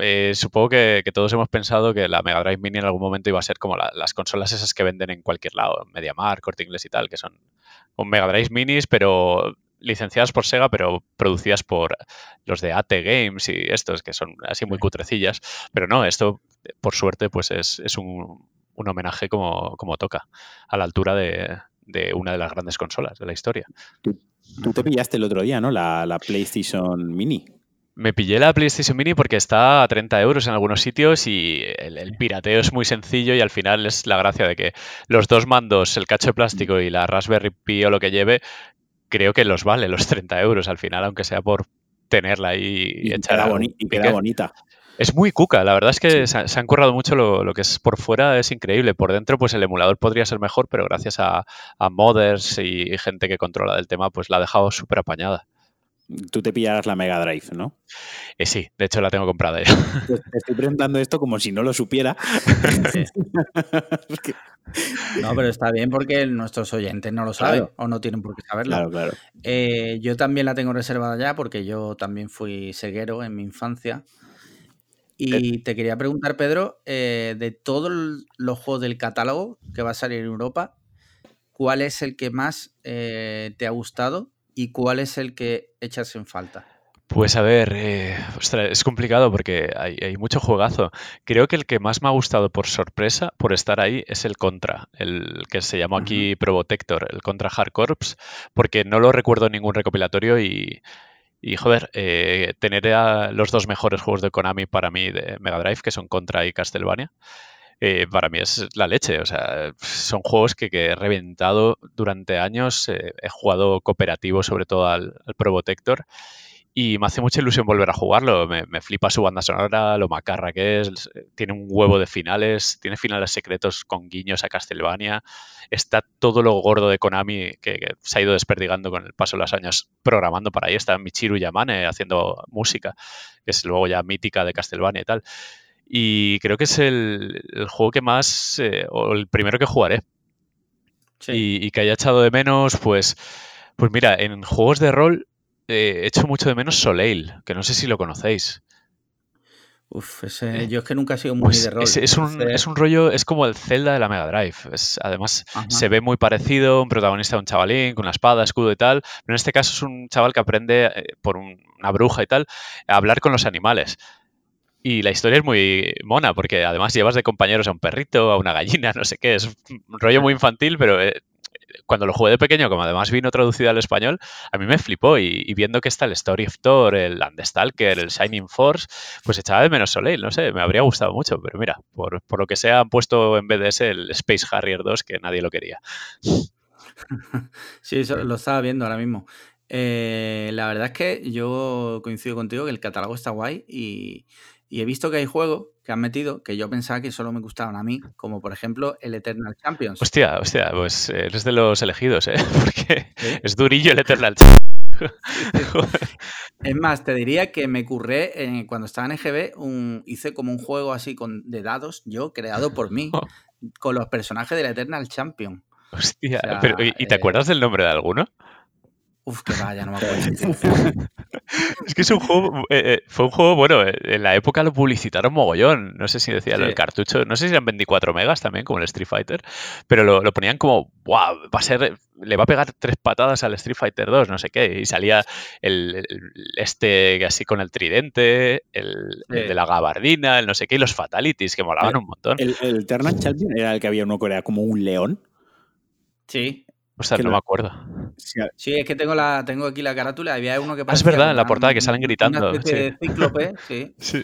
eh, supongo que, todos hemos pensado que la Mega Drive Mini en algún momento iba a ser como las consolas esas que venden en cualquier lado, MediaMarkt, Corte Inglés y tal, que son un Mega Drive Minis, pero licenciadas por Sega, pero producidas por los de AT Games y estos, que son así muy cutrecillas. Pero no, esto, por suerte, pues es, un, homenaje como, como toca, a la altura de, una de las grandes consolas de la historia. Tú, te pillaste el otro día, ¿no? La, la PlayStation Mini. Me pillé la PlayStation Mini porque está a 30 euros en algunos sitios y el, pirateo es muy sencillo y al final es la gracia de que los dos mandos, el cacho de plástico y la Raspberry Pi o lo que lleve, creo que los vale los 30 euros al final, aunque sea por tenerla ahí y, echar y queda bonita. Es muy cuca, la verdad es que se, han currado mucho lo, que es por fuera, es increíble. Por dentro, pues el emulador podría ser mejor, pero gracias a, a modders y gente que controla del tema, pues la ha dejado súper apañada. Tú te pillarás la Mega Drive, ¿no? Eh, sí, de hecho la tengo comprada ya. Te <laughs> estoy preguntando esto como si no lo supiera. <laughs> <laughs> no, pero está bien porque nuestros oyentes no lo saben o no tienen por qué saberlo. Claro, claro. Eh, yo también la tengo reservada ya porque yo también fui ceguero en mi infancia. Y te quería preguntar, Pedro, eh, de todos los juegos del catálogo que va a salir en Europa, ¿cuál es el que más te ha gustado y cuál es el que echas en falta? Pues a ver, eh, es complicado porque hay, mucho juegazo. Creo que el que más me ha gustado por sorpresa, por estar ahí, es el Contra, el que se llamó aquí Probotector, el Contra Hard Corps, porque no lo recuerdo en ningún recopilatorio y, y joder, eh, tener los dos mejores juegos de Konami para mí de Mega Drive, que son Contra y Castlevania, eh, para mí es la leche. O sea, son juegos que, he reventado durante años. Eh, he jugado cooperativo, sobre todo al, al Probotector. Y me hace mucha ilusión volver a jugarlo. Me, flipa su banda sonora, lo macarra que es. Tiene un huevo de finales. Tiene finales secretos con guiños a Castlevania. Está todo lo gordo de Konami que, se ha ido desperdigando con el paso de los años programando para ahí. Está Michiru Yamane haciendo música, que es luego ya mítica de Castlevania y tal. Y creo que es el, juego que más, eh, o el primero que jugaré. Y, que haya echado de menos, pues, pues mira, en juegos de rol eh, he hecho mucho de menos Soleil, que no sé si lo conocéis. Uf, ese, eh, yo es que nunca he sido muy pues de rol. Es, un, rollo, es como el Zelda de la Mega Drive. además, se ve muy parecido, un protagonista de un chavalín con una espada, escudo y tal. Pero en este caso es un chaval que aprende por una bruja y tal a hablar con los animales. Y la historia es muy mona, porque además llevas de compañeros a un perrito, a una gallina, <laughs> no sé qué. Es un rollo muy infantil, pero eh, cuando lo jugué de pequeño, como además vino traducido al español, a mí me flipó. Y, viendo que está el Story of Thor, el Landstalker, el Shining Force, pues echaba de menos Soleil, no sé, me habría gustado mucho. Pero mira, por, lo que sea, han puesto en vez de ese el Space Harrier 2, que nadie lo quería. Sí, eso lo estaba viendo ahora mismo. Eh, la verdad es que yo coincido contigo que el catálogo está guay y y he visto que hay juegos que han metido que yo pensaba que solo me gustaban a mí, como por ejemplo el Eternal Champions. Hostia, hostia, pues eres de los elegidos, ¿eh? <laughs> Porque es durillo el Eternal Champions. <laughs> es más, te diría que me curré eh, cuando estaba en EGB, un, hice como un juego así con, de dados, yo, creado por mí, <laughs> con los personajes del Eternal Champion. Hostia, ¿y, te eh, acuerdas del nombre de alguno? Uf, que vaya, no me acuerdo. <laughs> es que es un juego, eh, eh, fue un juego, bueno, eh, en la época lo publicitaron mogollón. No sé si decía el cartucho, no sé si eran 24 megas también, como el Street Fighter, pero lo, ponían como, wow, va a ser, le va a pegar tres patadas al Street Fighter 2, no sé qué. Y salía el, este así con el tridente, el, de la gabardina, el no sé qué, y los fatalities, que molaban un montón. ¿El, el Eternal Champion era el que había uno que era como un león? Sí, o sea, no me acuerdo. Sí, es que tengo la tengo aquí la carátula. Había uno que ah, es verdad, en la portada que salen gritando. Una sí. de cíclope, <laughs> sí. sí.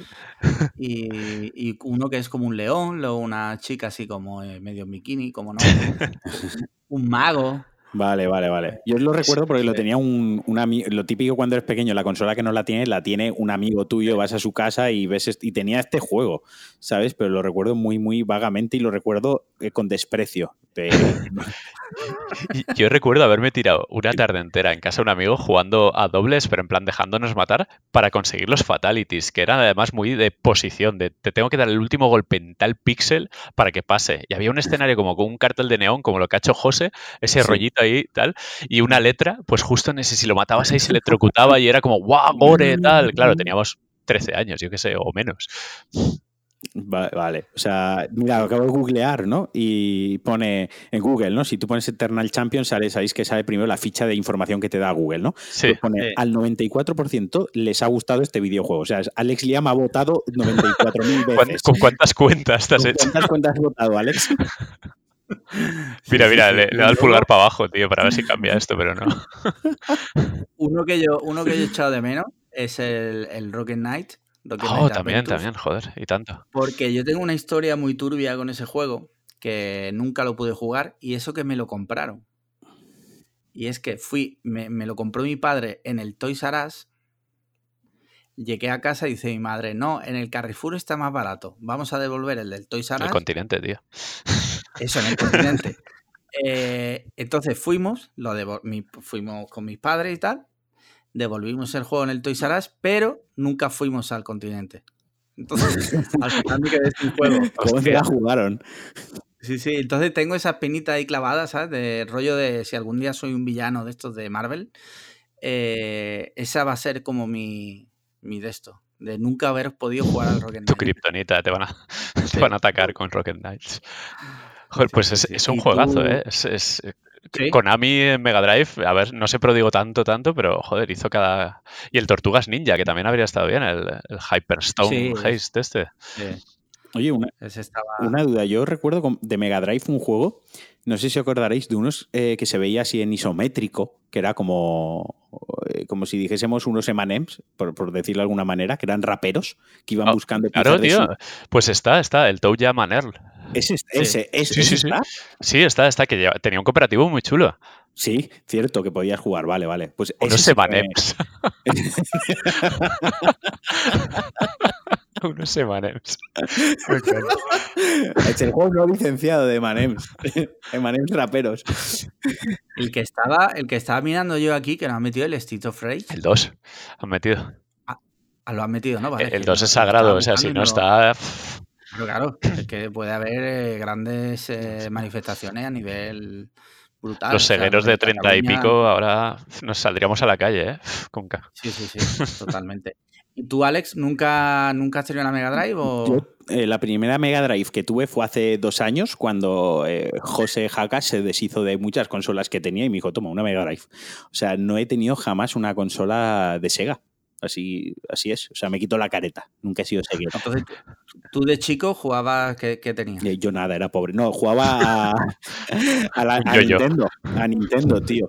Y, y, uno que es como un león, luego una chica así como eh, medio bikini, como no. <laughs> un mago. Vale, vale, vale. Yo lo recuerdo porque lo tenía un, un amigo. Lo típico cuando eres pequeño, la consola que no la tiene, la tiene un amigo tuyo, vas a su casa y ves y tenía este juego, ¿sabes? Pero lo recuerdo muy, muy vagamente y lo recuerdo eh, con desprecio. <laughs> Yo recuerdo haberme tirado una tarde entera en casa de un amigo jugando a dobles, pero en plan dejándonos matar para conseguir los fatalities, que eran además muy de posición, de te tengo que dar el último golpe en tal píxel para que pase. Y había un escenario como con un cartel de neón, como lo que ha hecho José, ese rollito ahí tal, y una letra, pues justo en ese, si lo matabas ahí se electrocutaba <laughs> y era como, ¡guau, gore! tal. Claro, teníamos 13 años, yo qué sé, o menos. Vale, o sea, mira, lo acabo de googlear, ¿no? Y pone en Google, ¿no? Si tú pones Eternal Champion, sale, sabéis que sale primero la ficha de información que te da Google, ¿no? Sí. Pues pone, al 94% les ha gustado este videojuego. O sea, Alex Liam ha votado 94.000 <laughs> veces. ¿Con cuántas cuentas te has ¿Con hecho? ¿Cuántas cuentas has votado, Alex? <laughs> <laughs> Mira, mira, le, le da el pulgar para abajo, tío, para ver si cambia esto, pero no. <laughs> Uno que yo, uno que yo he <laughs> echado de menos es el, el Rocket Knight. Rocket Oh, Knight también, Adventures, también, joder, y tanto. Porque yo tengo una historia muy turbia con ese juego que nunca lo pude jugar y eso que me lo compraron. Y es que fui, me, me lo compró mi padre en el Toys R Us. Llegué a casa y dice mi madre, no, en el Carrefour está más barato. Vamos a devolver el del Toys R El Us. continente, tío. Eso, en el continente. <laughs> Eh, entonces fuimos, lo mi- fuimos con mis padres y tal, devolvimos el juego en el Toys R Us, pero nunca fuimos al continente. Entonces, <laughs> al final me quedé sin juego. ¿Cómo se la jugaron? Sí, sí, entonces tengo esa penita ahí clavada, ¿sabes? De rollo de si algún día soy un villano de estos de Marvel, eh, esa va a ser como mi, mi de esto, de nunca haber podido jugar al Rocket Tu Knight. kriptonita, te van a, <laughs> te van a atacar con Rocket Knights. Joder, pues es, un ¿Y juegazo? ¿eh? Es, es- Sí. Konami en Mega Drive, a ver, no se prodigo tanto, tanto, pero joder, hizo cada. Y el Tortugas Ninja, que también habría estado bien, el, el Hyperstone Sí. Haste este. Sí, Oye, una, ese estaba... una duda. Yo recuerdo de Mega Drive un juego, no sé si os acordaréis, de unos eh, que se veía así en isométrico, que era como, eh, como si dijésemos unos M&M's, por, por decirlo de alguna manera, que eran raperos, que iban Ah, buscando Claro, tío. su- Pues está, está, el Toe Jam and Earl. Ese, Sí. ese, ese, Sí, ese sí, sí. está. Sí, está, está, que lleva- tenía un cooperativo muy chulo. Sí, cierto, que podías jugar, vale, vale. Pues ese Unos sí que me- Emanems. Unos Emanems. Es el juego no licenciado de Emanems. Emanems raperos. El que estaba, el que estaba mirando yo aquí, que lo han metido el Street of Rage, El 2 han metido. ah, lo han metido, ¿no? Vale, El que 2 lo- es sagrado, o sea, si no lo- está. Pero claro, es que puede haber eh, grandes eh, manifestaciones a nivel brutal. Los o sea, segueros lo de 30 y pico, ahora nos saldríamos a la calle, ¿eh? Con K. Sí, sí, sí, <laughs> totalmente. ¿Y tú, Alex, nunca, nunca has tenido una Mega Drive o...? Yo, eh, la primera Mega Drive que tuve fue hace dos años, cuando eh, José Jaca se deshizo de muchas consolas que tenía y me dijo, toma, una Mega Drive. O sea, no he tenido jamás una consola de Sega. Así, así es. O sea, me quito la careta. Nunca he sido Sega. Entonces, tú de chico jugabas, ¿qué, qué tenías? Eh, Yo nada, era pobre. No, jugaba a, a la- a <laughs> Yo-yo. Nintendo. A Nintendo, tío.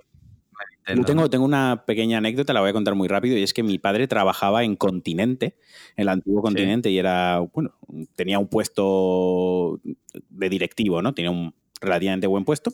Yo Nintendo, tengo, tengo una pequeña anécdota, la voy a contar muy rápido, y es que mi padre trabajaba en Continente, en el antiguo Continente, y era, bueno, tenía un puesto de directivo, ¿no? Tenía un relativamente buen puesto.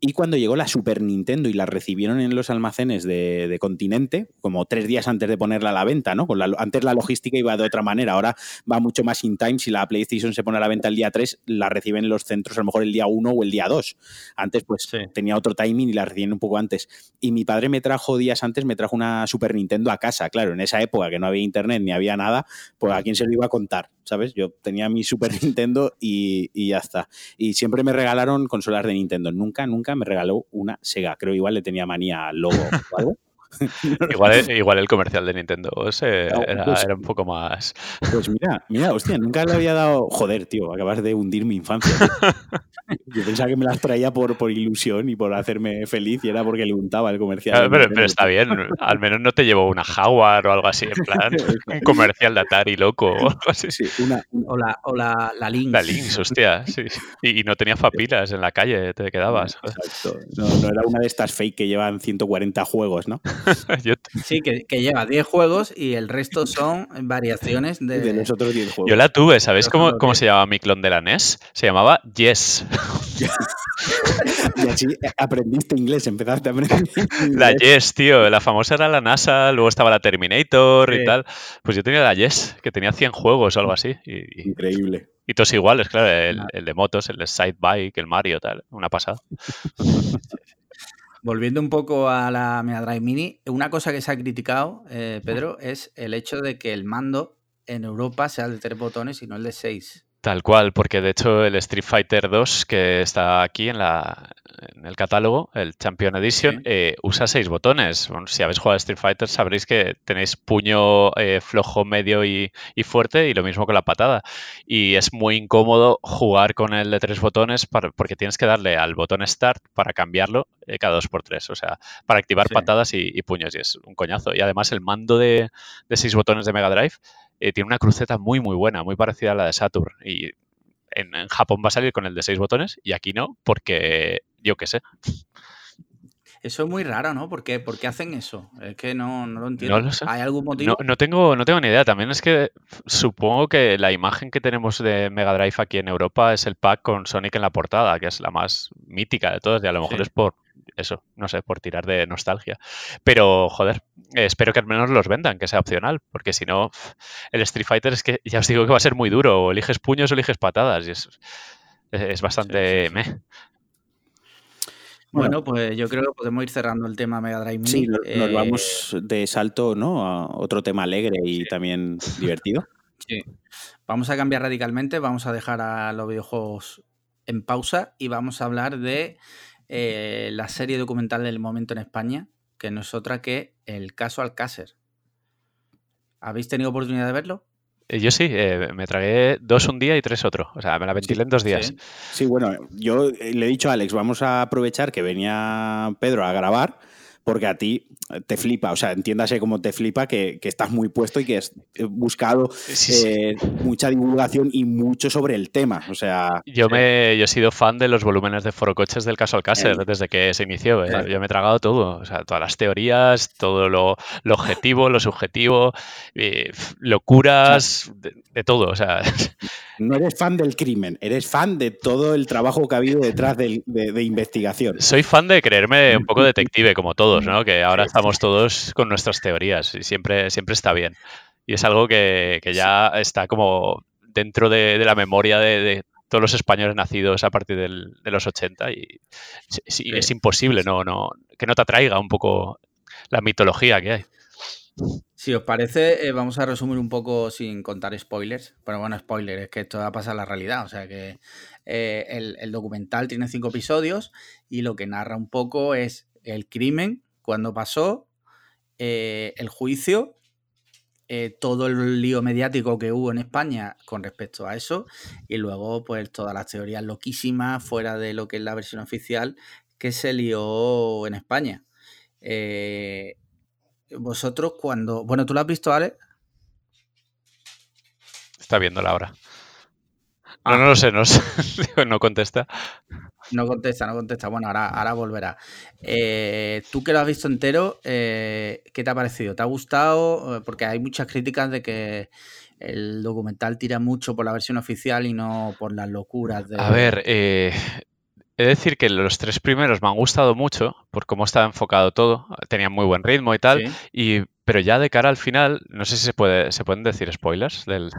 Y cuando llegó la Super Nintendo y la recibieron en los almacenes de, de Continente, como tres días antes de ponerla a la venta, ¿no? Con la- antes la logística iba de otra manera, ahora va mucho más in time. Si la PlayStation se pone a la venta el día 3, la reciben en los centros a lo mejor el día 1 o el día 2. Antes, pues Sí. tenía otro timing y la reciben un poco antes. Y mi padre me trajo días antes, me trajo una Super Nintendo a casa. Claro, en esa época que no había internet ni había nada, pues a quién se lo iba a contar, ¿sabes? Yo tenía mi Super <laughs> Nintendo y, y ya está. Y siempre me regalaron consolas de Nintendo. Nunca, nunca me regaló una Sega. Creo igual le tenía manía al logo o algo. <laughs> Igual, igual el comercial de Nintendo ese No, era, pues- era un poco más. Pues mira, mira, hostia, nunca le había dado. Joder, tío, acabas de hundir mi infancia. <laughs> Yo pensaba que me las traía por, por ilusión y por hacerme feliz y era porque le untaba el comercial. Claro, de pero, pero está bien, al menos no te llevó una Jaguar o algo así, en plan, <laughs> un comercial de Atari loco o algo así. Sí, una, O la, o la, la Lynx. La Lynx, hostia, sí. Y, y no tenía papilas en la calle, te quedabas. Exacto. No, no era una de estas fake que llevan 140 juegos, ¿no? <laughs> Sí, que, que lleva 10 juegos y el resto son variaciones de... De los otros 10 juegos. yo la tuve, ¿sabéis cómo, cómo se llamaba mi clon de la NES? Se llamaba Yes. <laughs> y así aprendiste inglés, empezaste a aprender <laughs> La Yes, tío, la famosa era la NASA, luego estaba la Terminator y tal. Pues yo tenía la Yes, que tenía 100 juegos o algo así. Y, Increíble. Y todos iguales, claro, el, el, de motos, el de Side Bike, el Mario, tal, una pasada. Volviendo un poco a la Mega Drive Mini, una cosa que se ha criticado, eh, Pedro, es el hecho de que el mando en Europa sea el de tres botones y no el de seis. Tal cual, porque de hecho el Street Fighter 2 que está aquí en, la, en el catálogo, el Champion Edition, sí. eh, usa seis botones. Bueno, si habéis jugado a Street Fighter sabréis que tenéis puño eh, flojo, medio y, y, fuerte y lo mismo con la patada. Y es muy incómodo jugar con el de tres botones para, porque tienes que darle al botón Start para cambiarlo eh, cada dos por tres. O sea, para activar sí. patadas y, y, puños. Y es un coñazo. Y además el mando de, de seis botones de Mega Drive eh, tiene una cruceta muy, muy buena, muy parecida a la de Saturn. Y en, en, Japón va a salir con el de seis botones y aquí no, porque yo qué sé. Eso es muy raro, ¿no? ¿Por qué, ¿Por qué hacen eso? Es que no, no lo entiendo. No lo sé. ¿Hay algún motivo? No, no, tengo, no tengo ni idea. También es que supongo que la imagen que tenemos de Mega Drive aquí en Europa es el pack con Sonic en la portada, que es la más mítica de todas, y a lo mejor sí. es por eso, no sé, por tirar de nostalgia. Pero, joder, espero que al menos los vendan, que sea opcional, porque si no, el Street Fighter es que ya os digo que va a ser muy duro. O eliges puños o eliges patadas, y es, es bastante sí, sí, meh. Bueno, pues yo creo que podemos ir cerrando el tema Mega Drive Mini. Sí, nos, eh, vamos de salto, ¿no? A otro tema alegre y sí. también divertido. <laughs> Sí. Vamos a cambiar radicalmente, vamos a dejar a los videojuegos en pausa y vamos a hablar de eh, la serie documental del momento en España, que no es otra que el caso Alcácer. ¿Habéis tenido oportunidad de verlo? Eh, yo sí, eh, me tragué dos un día y tres otro. O sea, me la ventilé sí, en dos días. Sí. sí. bueno, yo le he dicho a Alex, vamos a aprovechar que venía Pedro a grabar, porque a ti te flipa, o sea, entiéndase como te flipa que, que estás muy puesto y que has buscado sí, eh, mucha divulgación y mucho sobre el tema. O sea. Yo me yo he sido fan de los volúmenes de forocoches del caso Alcácer eh, desde que se inició. Eh. Yo me he tragado todo. O sea, todas las teorías, todo lo, lo objetivo, lo subjetivo, locuras, de, de, todo. O sea. <laughs> No eres fan del crimen, eres fan de todo el trabajo que ha habido detrás de, de, de investigación. Soy fan de creerme un poco <laughs> detective, como todos, ¿no? Que ahora estamos todos con nuestras teorías y siempre, siempre está bien. Y es algo que, que ya está como dentro de, de la memoria de, de, todos los españoles nacidos a partir del, de los 80 y sí, es imposible no, no, que no te atraiga un poco la mitología que hay. Si os parece, eh, vamos a resumir un poco sin contar spoilers. Pero bueno, spoilers, es que esto va a pasar la realidad. O sea que eh, el, el, documental tiene cinco episodios y lo que narra un poco es el crimen, cuando pasó, eh, el juicio, eh, todo el lío mediático que hubo en España con respecto a eso y luego pues todas las teorías loquísimas fuera de lo que es la versión oficial que se lió en España. Eh, vosotros cuando... Bueno, ¿tú lo has visto, Ale? Está viendo Laura. Ah. No, no lo sé, no, <laughs> no contesta. No contesta, no contesta. Bueno, ahora, ahora volverá. Eh, tú que lo has visto entero, eh, ¿qué te ha parecido? ¿Te ha gustado? Porque hay muchas críticas de que el documental tira mucho por la versión oficial y no por las locuras de... A ver, eh, He de decir que los tres primeros me han gustado mucho por cómo estaba enfocado todo. Tenían muy buen ritmo y tal. Sí. Y, pero ya de cara al final, no sé si se puede, se pueden decir spoilers del.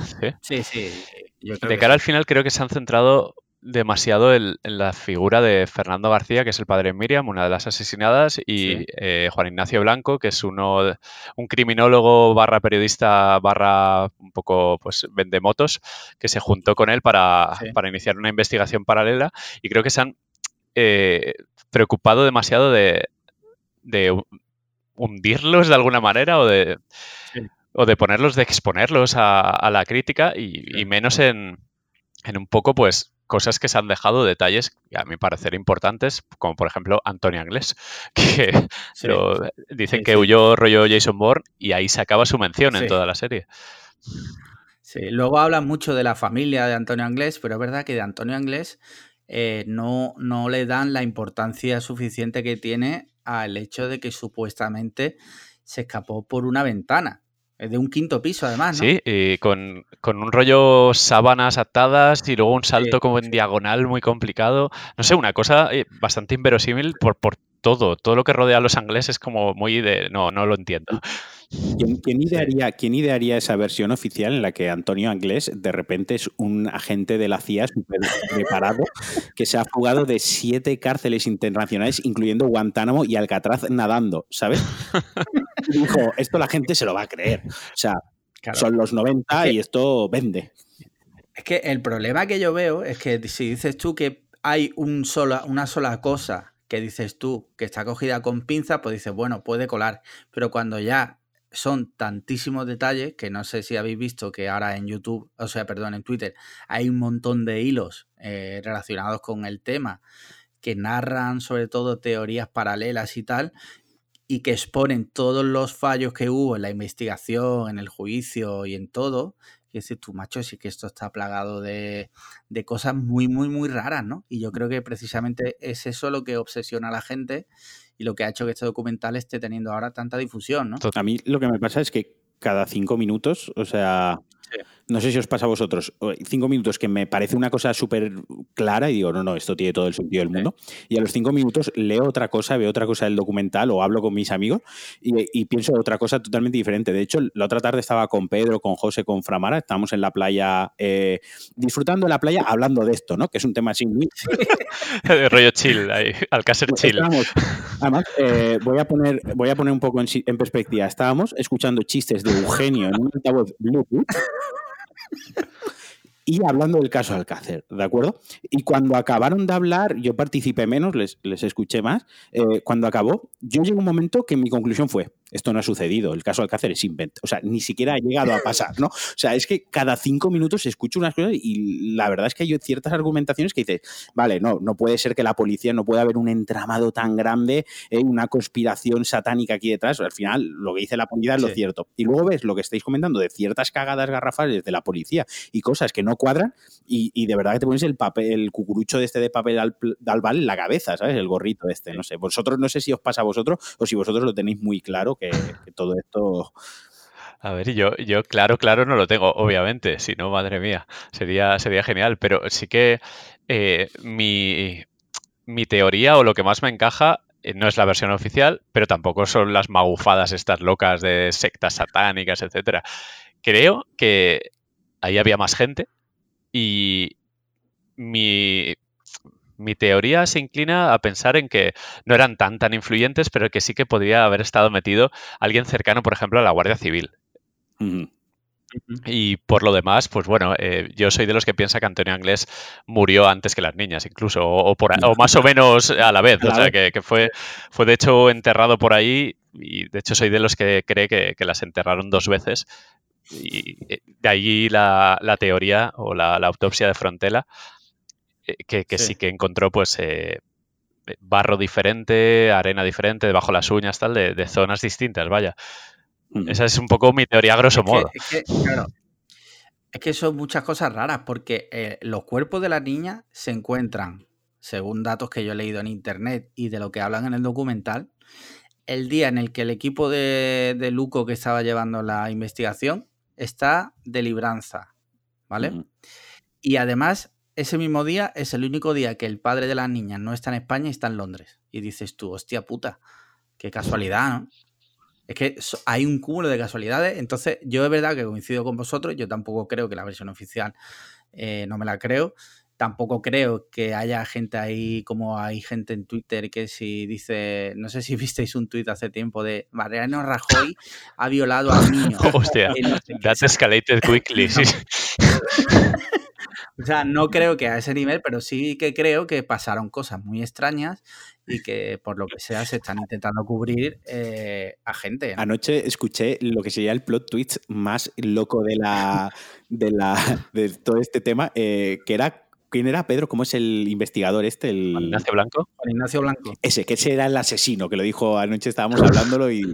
Sí, sí. sí de cara al final creo que se han centrado demasiado en, en, la figura de Fernando García, que es el padre de Miriam, una de las asesinadas, y sí. eh, Juan Ignacio Blanco, que es uno un criminólogo barra periodista barra un poco pues vende motos, que se juntó con él para, sí. para iniciar una investigación paralela y creo que se han eh, preocupado demasiado de, de, hundirlos de alguna manera o de, sí. o de ponerlos, de exponerlos a, a la crítica y, y menos en, en, un poco, pues, cosas que se han dejado, detalles a mi parecer importantes, como por ejemplo Antonio Anglés, <laughs> que sí. lo, dicen que huyó rollo Jason Bourne y ahí se acaba su mención en toda la serie. Sí, luego hablan mucho de la familia de Antonio Anglés, pero es verdad que de Antonio Anglés eh, no, no le dan la importancia suficiente que tiene al hecho de que supuestamente se escapó por una ventana. Es de un quinto piso, además, ¿no? Sí, y con, un rollo sábanas atadas y luego un salto como en diagonal muy complicado. No sé, una cosa eh, bastante inverosímil por, por todo. Todo lo que rodea a los angleses es como muy de. No, no lo entiendo. ¿Quién, <laughs> idearía, ¿Quién, idearía, esa versión oficial en la que Antonio Anglés de repente es un agente de la CIA súper preparado que se ha fugado de siete cárceles internacionales, incluyendo Guantánamo y Alcatraz nadando, ¿sabes? Y dijo, esto la gente se lo va a creer. O sea, son los 90 y esto vende. Es que el problema que yo veo es que si dices tú que hay un sola, una sola cosa que dices tú que está cogida con pinza, pues dices, bueno, puede colar. Pero cuando ya son tantísimos detalles que no sé si habéis visto que ahora en YouTube, o sea, perdón, en Twitter, hay un montón de hilos eh, relacionados con el tema que narran sobre todo teorías paralelas y tal, y que exponen todos los fallos que hubo en la investigación, en el juicio y en todo. Y decir, tú, macho, sí que esto está plagado de, de cosas muy, muy, muy raras, ¿no? Y yo creo que precisamente es eso lo que obsesiona a la gente y lo que ha hecho que este documental esté teniendo ahora tanta difusión, ¿no? A mí lo que me pasa es que cada cinco minutos, o sea, no sé si os pasa a vosotros, cinco minutos que me parece una cosa súper clara y digo, no, no, esto tiene todo el sentido del mundo. Y a los cinco minutos leo otra cosa, veo otra cosa del documental o hablo con mis amigos y, pienso otra cosa totalmente diferente. De hecho, la otra tarde estaba con Pedro, con José, con Framara, estábamos en la playa, eh, disfrutando de la playa, hablando de esto, ¿no? Que es un tema así muy... <laughs> rollo chill, ahí, Alcácer chill. <laughs> además, eh, voy, a poner, voy a poner un poco en, en perspectiva. Estábamos escuchando chistes de Eugenio en un altavoz Bluetooth y hablando del caso Alcácer, ¿de acuerdo? Y cuando acabaron de hablar, yo participé menos, les, les escuché más. Eh, cuando acabó, yo llegué a un momento que mi conclusión fue: esto no ha sucedido, el caso Alcácer es invento. O sea, ni siquiera ha llegado a pasar, ¿no? O sea, es que cada cinco minutos se escucha unas cosas y la verdad es que hay ciertas argumentaciones que dices, vale, no, no puede ser que la policía no pueda haber un entramado tan grande, ¿eh? una conspiración satánica aquí detrás. Al final, lo que dice la policía es lo cierto. Y luego ves lo que estáis comentando de ciertas cagadas garrafales de la policía y cosas que no cuadran y, de verdad que te pones el papel, el cucurucho de este de papel de albal en la cabeza, ¿sabes? El gorrito este, no sé. Vosotros, no sé si os pasa a vosotros o si vosotros lo tenéis muy claro que, todo esto... A ver, yo, yo claro, claro no lo tengo, obviamente, si no, madre mía, sería, sería genial, pero sí que eh, mi, mi teoría o lo que más me encaja eh, no es la versión oficial, pero tampoco son las magufadas estas locas de sectas satánicas, etcétera. Creo que ahí había más gente y mi, mi teoría se inclina a pensar en que no eran tan tan influyentes, pero que sí que podría haber estado metido alguien cercano, por ejemplo, a la Guardia Civil. Y por lo demás, pues bueno, eh, yo soy de los que piensa que Antonio Anglés murió antes que las niñas, incluso, o, por, más o menos a la vez. O sea, que, fue, fue de hecho enterrado por ahí, y de hecho soy de los que cree que, las enterraron dos veces. Y eh, de ahí la, teoría o la, la autopsia de Frontela eh, que, sí. que encontró pues eh, barro diferente, arena diferente, debajo de las uñas, tal, de, zonas distintas, vaya. Esa es un poco mi teoría grosso modo. Es que, claro, es que son muchas cosas raras, porque eh, los cuerpos de la niña se encuentran, según datos que yo he leído en internet y de lo que hablan en el documental, el día en el que el equipo de, Luco que estaba llevando la investigación está de libranza, ¿vale? Y además ese mismo día es el único día que el padre de las niñas no está en España y está en Londres. Y dices tú, hostia puta, qué casualidad, ¿no? Es que hay un cúmulo de casualidades. Entonces, yo es verdad que coincido con vosotros. Yo tampoco creo que la versión oficial eh, no me la creo. Tampoco creo que haya gente ahí, como hay gente en Twitter que si dice, no sé si <laughs> visteis un tuit hace tiempo de Mariano Rajoy ha violado a un niño. <laughs> Hostia, that escalated quickly. <laughs> O sea, no creo que a ese nivel, pero sí que creo que pasaron cosas muy extrañas y que por lo que sea se están intentando cubrir eh, a gente. Anoche escuché lo que sería el plot twist más loco de la de la de todo este tema, eh, que era ¿Quién era Pedro? ¿Cómo es el investigador este? El... Ignacio Blanco. Ignacio Blanco. Ese, que ese era el asesino, que lo dijo anoche, estábamos hablándolo y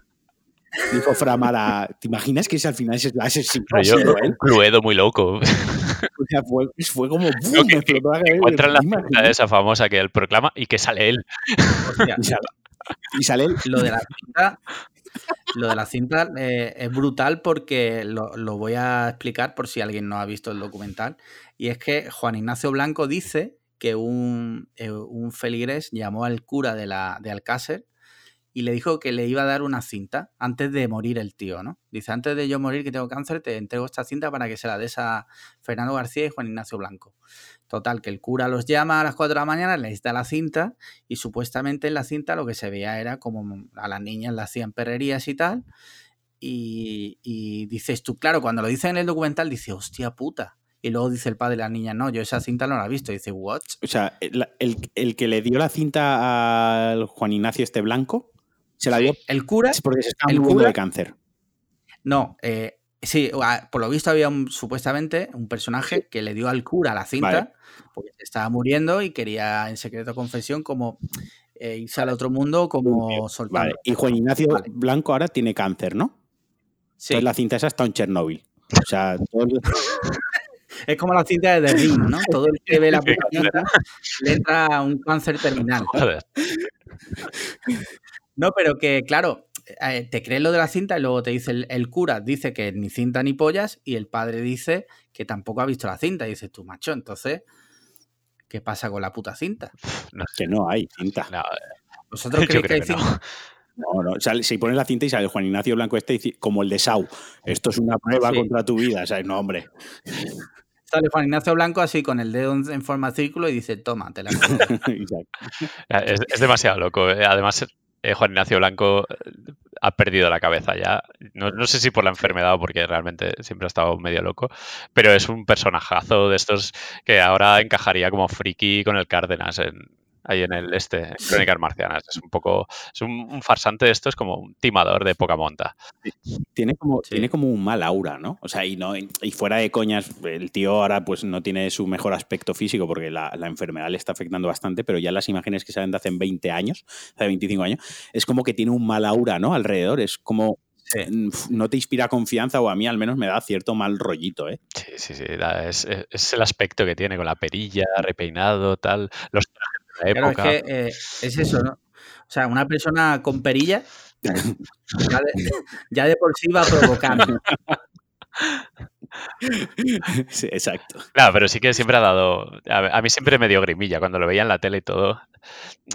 dijo Framara, ¿te imaginas que ese al final es el asesino? Cluedo muy loco. <laughs> <laughs> O sea, fue, fue como boom, que, que, encuentran la cinta esa famosa que él proclama y que sale él. <laughs> y, sale, él. Lo de la cinta, lo de la cinta eh, es brutal porque lo, lo, voy a explicar por si alguien no ha visto el documental. Y es que Juan Ignacio Blanco dice que un, eh, un feligrés llamó al cura de, la, de Alcácer y le dijo que le iba a dar una cinta antes de morir el tío, ¿no? Dice, antes de yo morir que tengo cáncer, te entrego esta cinta para que se la des a Fernando García y Juan Ignacio Blanco. Total, que el cura los llama a las 4 de la mañana, les da la cinta y supuestamente en la cinta lo que se veía era como a las niñas le hacían perrerías y tal. Y, dices tú, claro, cuando lo dice en el documental, dice, hostia puta, y luego dice el padre de la niña, no, yo esa cinta no la he visto. Dice, ¿what? O sea, el, que le dio la cinta al Juan Ignacio este blanco, se la dio. El cura. Es porque se está muriendo de cáncer. No, eh, sí, por lo visto había un, supuestamente un personaje que le dio al cura la cinta porque estaba muriendo y quería en secreto confesión como eh, irse al otro mundo como soltar. Y Juan Ignacio Blanco ahora tiene cáncer, ¿no? Sí. Entonces la cinta esa está en Chernóbil. O sea, todo <laughs> Es como la cinta de The Ring, ¿no? <laughs> Todo el que ve la cinta le entra un cáncer terminal. <laughs> No, pero que, claro, eh, te crees lo de la cinta y luego te dice el, cura, dice que ni cinta ni pollas, y el padre dice que tampoco ha visto la cinta. Y dices tú, macho, entonces, ¿qué pasa con la puta cinta? No, que no hay cinta. ¿Vosotros <laughs> creéis que hay cinta? No, no, si pones la cinta y sale Juan Ignacio Blanco este como el de Sau. Esto es una prueba contra tu vida, o sea, no, hombre. <laughs> Sale Juan Ignacio Blanco así con el dedo en forma de círculo y dice, toma, te la <laughs> es, es demasiado loco. Eh. Además, eh, Juan Ignacio Blanco eh, ha perdido la cabeza ya. No, no, sé si por la enfermedad o porque realmente siempre ha estado medio loco, pero es un personajazo de estos que ahora encajaría como friki con el Cárdenas en, ahí en el este, Crónicas Marcianas. Es un poco, es un, farsante de esto, es como un timador de poca monta. Tiene como, tiene como un mal aura, ¿no? O sea, y, no, y fuera de coñas, el tío ahora pues no tiene su mejor aspecto físico porque la, enfermedad le está afectando bastante, pero ya las imágenes que salen de hace 20 años, hace 25 años, es como que tiene un mal aura, ¿no? Alrededor, es como no te inspira confianza o a mí al menos me da cierto mal rollito, ¿eh? Sí, sí, sí. Es, es, el aspecto que tiene con la perilla, repeinado, tal. Los Claro, es que eh, es eso, ¿no? O sea, una persona con perilla ya de, por sí va a provocar. <laughs> Sí, exacto. Claro, pero sí que siempre ha dado. A, mí siempre me dio grimilla cuando lo veía en la tele y todo.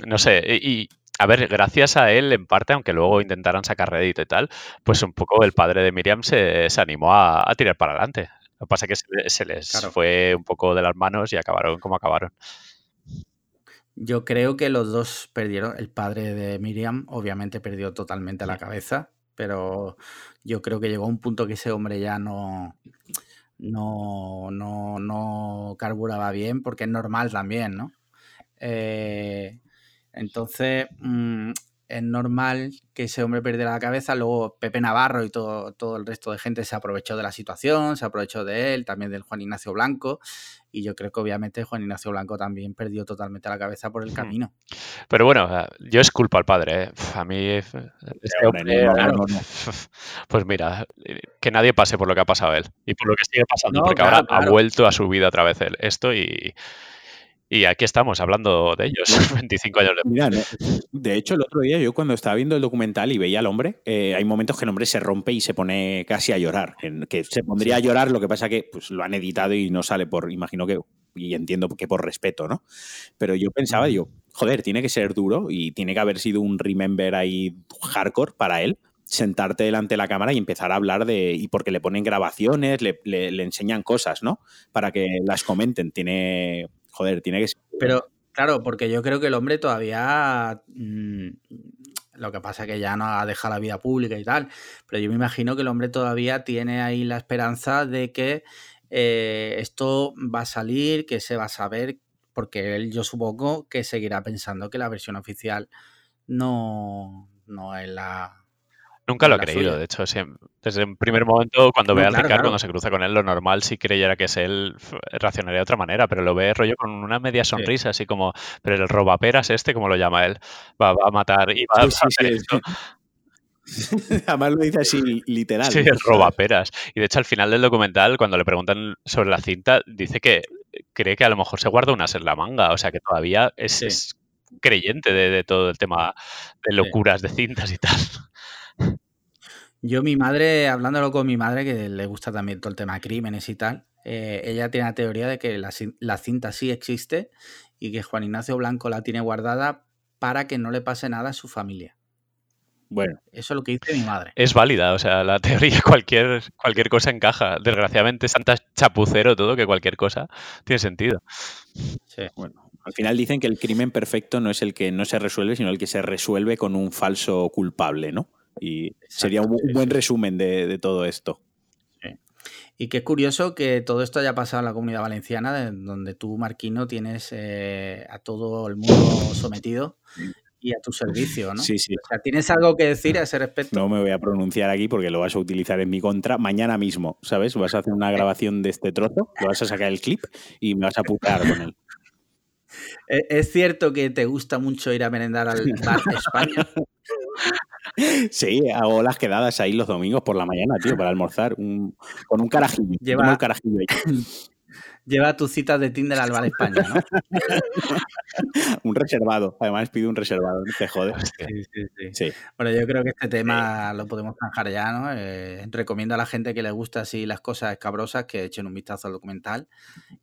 No sé, y, a ver, gracias a él, en parte, aunque luego intentaran sacar rédito y tal, pues un poco el padre de Miriam se, animó a, tirar para adelante. Lo que pasa es que se, les fue un poco de las manos y acabaron como acabaron. Yo creo que los dos perdieron. El padre de Miriam, obviamente, perdió totalmente la cabeza, pero yo creo que llegó a un punto que ese hombre ya no, no, no, no carburaba bien, porque es normal también, ¿no? Eh, entonces, mm, es normal que ese hombre perdiera la cabeza. Luego Pepe Navarro y todo, todo el resto de gente se aprovechó de la situación, se aprovechó de él, también del Juan Ignacio Blanco. Y yo creo que obviamente Juan Ignacio Blanco también perdió totalmente la cabeza por el camino. Pero bueno, yo es culpa al padre. ¿eh? A mí, pues mira, que nadie pase por lo que ha pasado él y por lo que sigue pasando, porque ahora ha vuelto a su vida otra vez él, esto y, y aquí estamos hablando de ellos, <laughs> 25 años Mira, de hecho, el otro día yo cuando estaba viendo el documental y veía al hombre, eh, hay momentos que el hombre se rompe y se pone casi a llorar. Que se pondría a llorar, lo que pasa que pues, lo han editado y no sale por, imagino que, y entiendo que por respeto, ¿no? Pero yo pensaba, digo, joder, tiene que ser duro y tiene que haber sido un remember ahí hardcore para él sentarte delante de la cámara y empezar a hablar de. y porque le ponen grabaciones, le, le enseñan cosas, ¿no? Para que las comenten. Tiene joder, tiene que ser. Pero, claro, porque yo creo que el hombre todavía. Mm, lo que pasa es que ya no ha dejado la vida pública y tal. Pero yo me imagino que el hombre todavía tiene ahí la esperanza de que eh, esto va a salir, que se va a saber, porque él, yo supongo que seguirá pensando que la versión oficial no, no es la, Nunca lo he creído, de hecho, desde el primer momento, cuando ve al Ricardo, cuando se cruza con él, lo normal, si creyera que es él, reaccionaría de otra manera, pero lo ve rollo con una media sonrisa, así como, pero el robaperas este, como lo llama él, va, a matar y va a hacer esto. <laughs> Además lo dice así literal. Sí, el robaperas. Y de hecho, al final del documental, cuando le preguntan sobre la cinta, dice que cree que a lo mejor se guarda unas en la manga, o sea que todavía es, creyente de, todo el tema de locuras de cintas y tal. Yo, mi madre, hablándolo con mi madre, que le gusta también todo el tema de crímenes y tal, eh, ella tiene la teoría de que la, la, cinta sí existe y que Juan Ignacio Blanco la tiene guardada para que no le pase nada a su familia. Bueno. Eso es lo que dice mi madre. Es válida, o sea, la <laughs> teoría, cualquier, cualquier cosa encaja. Desgraciadamente es tan chapucero todo que cualquier cosa tiene sentido. Sí. Bueno, al final dicen que el crimen perfecto no es el que no se resuelve, sino el que se resuelve con un falso culpable, ¿no? Y sería un, buen resumen de, todo esto. Y qué curioso que todo esto haya pasado en la comunidad valenciana, donde tú, Marquino, tienes eh, a todo el mundo sometido y a tu servicio, ¿no? Sí, sí. O sea, ¿tienes algo que decir a ese respecto? No me voy a pronunciar aquí porque lo vas a utilizar en mi contra mañana mismo, ¿sabes? Vas a hacer una grabación de este trozo, lo vas a sacar el clip y me vas a putar con él. <laughs> E, ¿Es cierto que te gusta mucho ir a merendar al bar España? <laughs> Sí, hago las quedadas ahí los domingos por la mañana, tío, para almorzar con un carajillo. Lleva, un carajillo ahí. lleva tus citas de Tinder al Bar España, ¿no? <laughs> un reservado, además pido un reservado, no te jodes. Sí, sí, sí, Bueno, yo creo que este tema lo podemos zanjar ya, ¿no? Eh, recomiendo a la gente que le gusta así las cosas escabrosas que echen un vistazo al documental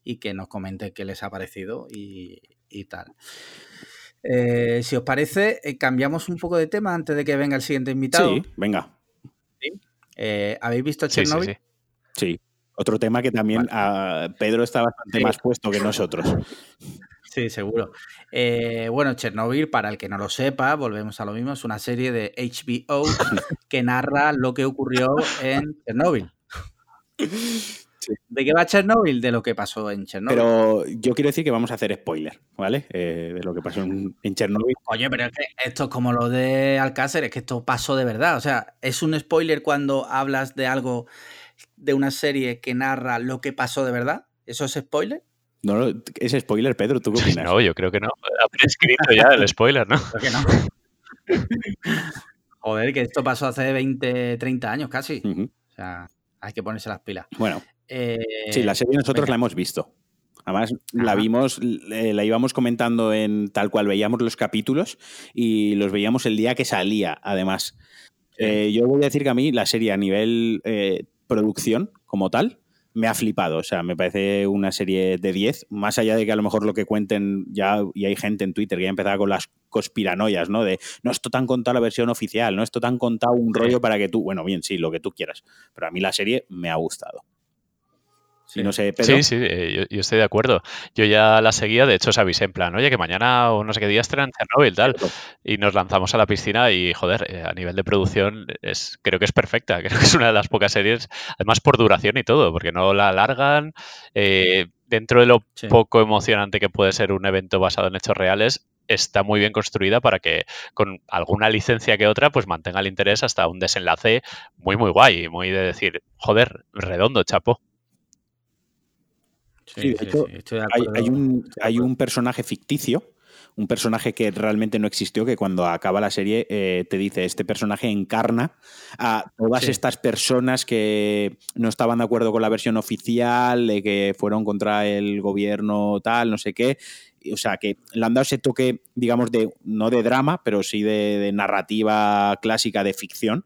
y que nos comenten qué les ha parecido y, tal. Eh, si os parece, eh, cambiamos un poco de tema antes de que venga el siguiente invitado. Sí, venga. ¿Habéis visto Chernobyl? sí. Otro tema que también a Pedro está bastante más puesto que nosotros. <laughs> Sí, seguro. Eh, bueno, Chernobyl, para el que no lo sepa, volvemos a lo mismo, es una serie de HBO <laughs> que narra lo que ocurrió en Chernobyl. <laughs> ¿De qué va Chernobyl? De lo que pasó en Chernobyl. Pero yo quiero decir que vamos a hacer spoiler, ¿vale? Eh, de lo que pasó en, en, Chernobyl. Oye, pero es que esto es como lo de Alcácer, es que esto pasó de verdad. O sea, es un spoiler cuando hablas de algo de una serie que narra lo que pasó de verdad? ¿Eso es spoiler? No, es spoiler, Pedro, ¿tú qué opinas? <laughs> No, yo creo que no. Ha prescrito ya el spoiler, ¿no? Creo que no. <laughs> Joder, que esto pasó hace 20, 30 años casi. O sea, hay que ponerse las pilas. Bueno, eh, sí, la serie nosotros la hemos visto. Además, la vimos, la íbamos comentando en tal cual veíamos los capítulos y los veíamos el día que salía, además. Eh, yo voy a decir que a mí la serie a nivel eh, producción como tal, me ha flipado. O sea, me parece una serie de 10, más allá de que a lo mejor lo que cuenten ya, y hay gente en Twitter que ya empezado con las conspiranoias, ¿no? De no esto tan contado la versión oficial, no esto tan contado un rollo para que tú, bueno, bien, sí, lo que tú quieras. Pero a mí la serie me ha gustado. Sí. No sé, sí, sí, eh, yo, estoy de acuerdo. Yo ya la seguía, de hecho os avisé en plan, oye, que mañana o no sé qué día estará en Chernobyl, tal. Y nos lanzamos a la piscina y, joder, eh, a nivel de producción es, creo que es perfecta. <laughs> Creo que es una de las pocas series, además por duración y todo, porque no la alargan. Eh, dentro de lo poco emocionante que puede ser un evento basado en hechos reales, está muy bien construida para que con alguna licencia que otra, pues mantenga el interés hasta un desenlace muy, muy guay. Muy de decir, joder, redondo, chapo. Sí, de hecho, hay, un, hay un personaje ficticio un personaje que realmente no existió, que cuando acaba la serie eh, te dice, este personaje encarna a todas estas personas que no estaban de acuerdo con la versión oficial, que fueron contra el gobierno tal, no sé qué. O sea, que le han dado ese toque, digamos, de no de drama, pero sí de narrativa clásica de ficción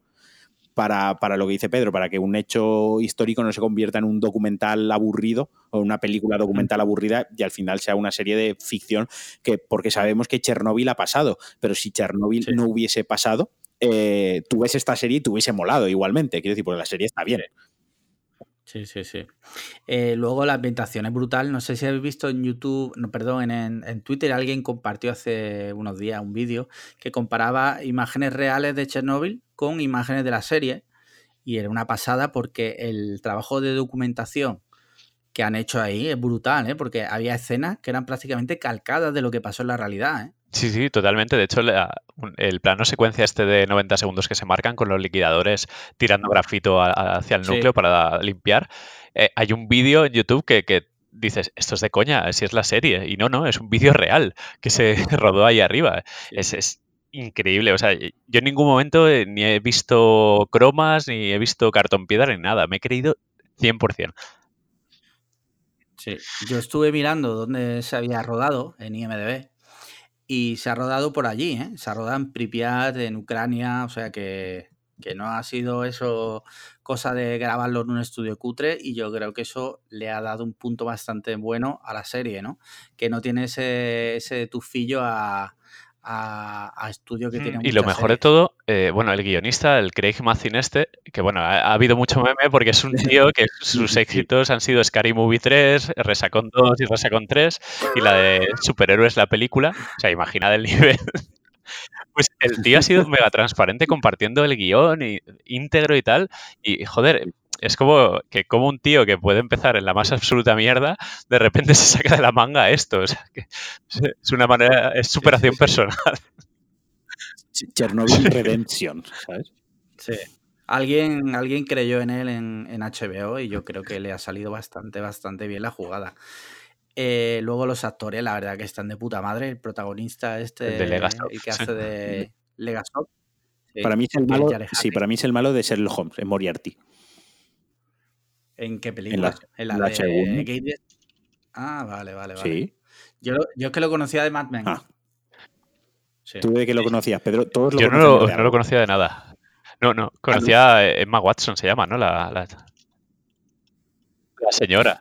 para, para, lo que dice Pedro, para que un hecho histórico no se convierta en un documental aburrido o una película documental aburrida y al final sea una serie de ficción que porque sabemos que Chernobyl ha pasado, pero si Chernobyl no hubiese pasado, eh, tú ves esta serie y te hubiese molado igualmente. Quiero decir, porque la serie está bien. Sí, sí, sí. Eh, luego la ambientación es brutal. No sé si habéis visto en YouTube, no, perdón, en, en Twitter alguien compartió hace unos días un vídeo que comparaba imágenes reales de Chernobyl con imágenes de la serie. Y era una pasada porque el trabajo de documentación que han hecho ahí es brutal, ¿eh? porque había escenas que eran prácticamente calcadas de lo que pasó en la realidad. ¿eh? Sí, sí, totalmente. De hecho, el plano secuencia este de 90 segundos que se marcan con los liquidadores tirando grafito hacia el núcleo para limpiar, eh, hay un vídeo en YouTube que, dices, esto es de coña, si es la serie. Y no, no, es un vídeo real que se <laughs> rodó ahí arriba. Es, increíble. O sea, yo en ningún momento eh, ni he visto cromas, ni he visto cartón piedra, ni nada. Me he creído 100%. Sí, yo estuve mirando dónde se había rodado en IMDB y se ha rodado por allí, ¿eh? Se ha rodado en Pripyat, en Ucrania, o sea que que no ha sido eso cosa de grabarlo en un estudio cutre y yo creo que eso le ha dado un punto bastante bueno a la serie, ¿no? Que no tiene ese, ese tufillo a, a, estudio que tiene. Y lo mejor de todo, eh, bueno, el guionista, el Craig Mazin este, que bueno, ha, habido mucho meme porque es un tío que <laughs> sus éxitos han sido Scary Movie 3, Resacon 2 y Resacon 3 y la de Superhéroes la película. O sea, imagina el <laughs> nivel. Pues el tío ha sido mega transparente compartiendo el guion y, íntegro y tal. Y joder, es como que como un tío que puede empezar en la más absoluta mierda, de repente se saca de la manga esto. O sea, que es una manera, es superación personal. Chernobyl <laughs> Redemption, ¿sabes? Sí. Alguien, alguien creyó en él en, en, HBO y yo creo que le ha salido bastante, bastante bien la jugada. Eh, luego los actores, la verdad que están de puta madre. El protagonista este, el, el que hace de Legasov. para mí es el malo, sí, para mí es el malo de Sherlock Holmes, en Moriarty. ¿En qué película? En la, de Ah, vale, vale, vale. Sí. Yo, yo es que lo conocía de Mad Men. Ah. ¿Tú de qué lo conocías, Pedro? Todos lo yo no lo, no lo, conocía de nada. No, no, conocía a Emma Watson, se llama, ¿no? La, la, la señora.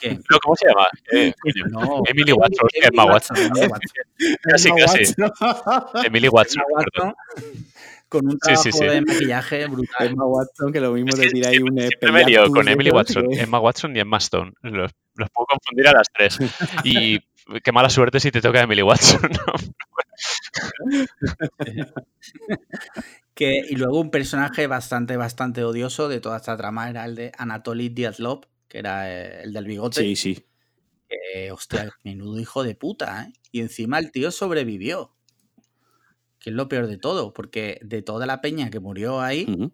¿Qué? ¿Cómo se llama? <laughs> No, Emily Watson. Emma Watson. <laughs> Casi, casi. Emily Watson. Watson con un trabajo sí, sí, sí. de maquillaje brutal. Emma Watson, que lo mismo de tirar ahí un Siempre me lío con Emily Watson, Emma Watson y Emma Stone. Los, los, puedo confundir a las tres. Y <laughs> qué mala suerte si te toca Emily Watson. <laughs> que, y luego un personaje bastante, bastante odioso de toda esta trama era el de Anatoly Diatlov, que era eh, el del bigote. Sí, sí. Que, hostia, menudo hijo de puta, ¿eh? Y encima el tío sobrevivió. Que es lo peor de todo, porque de toda la peña que murió ahí,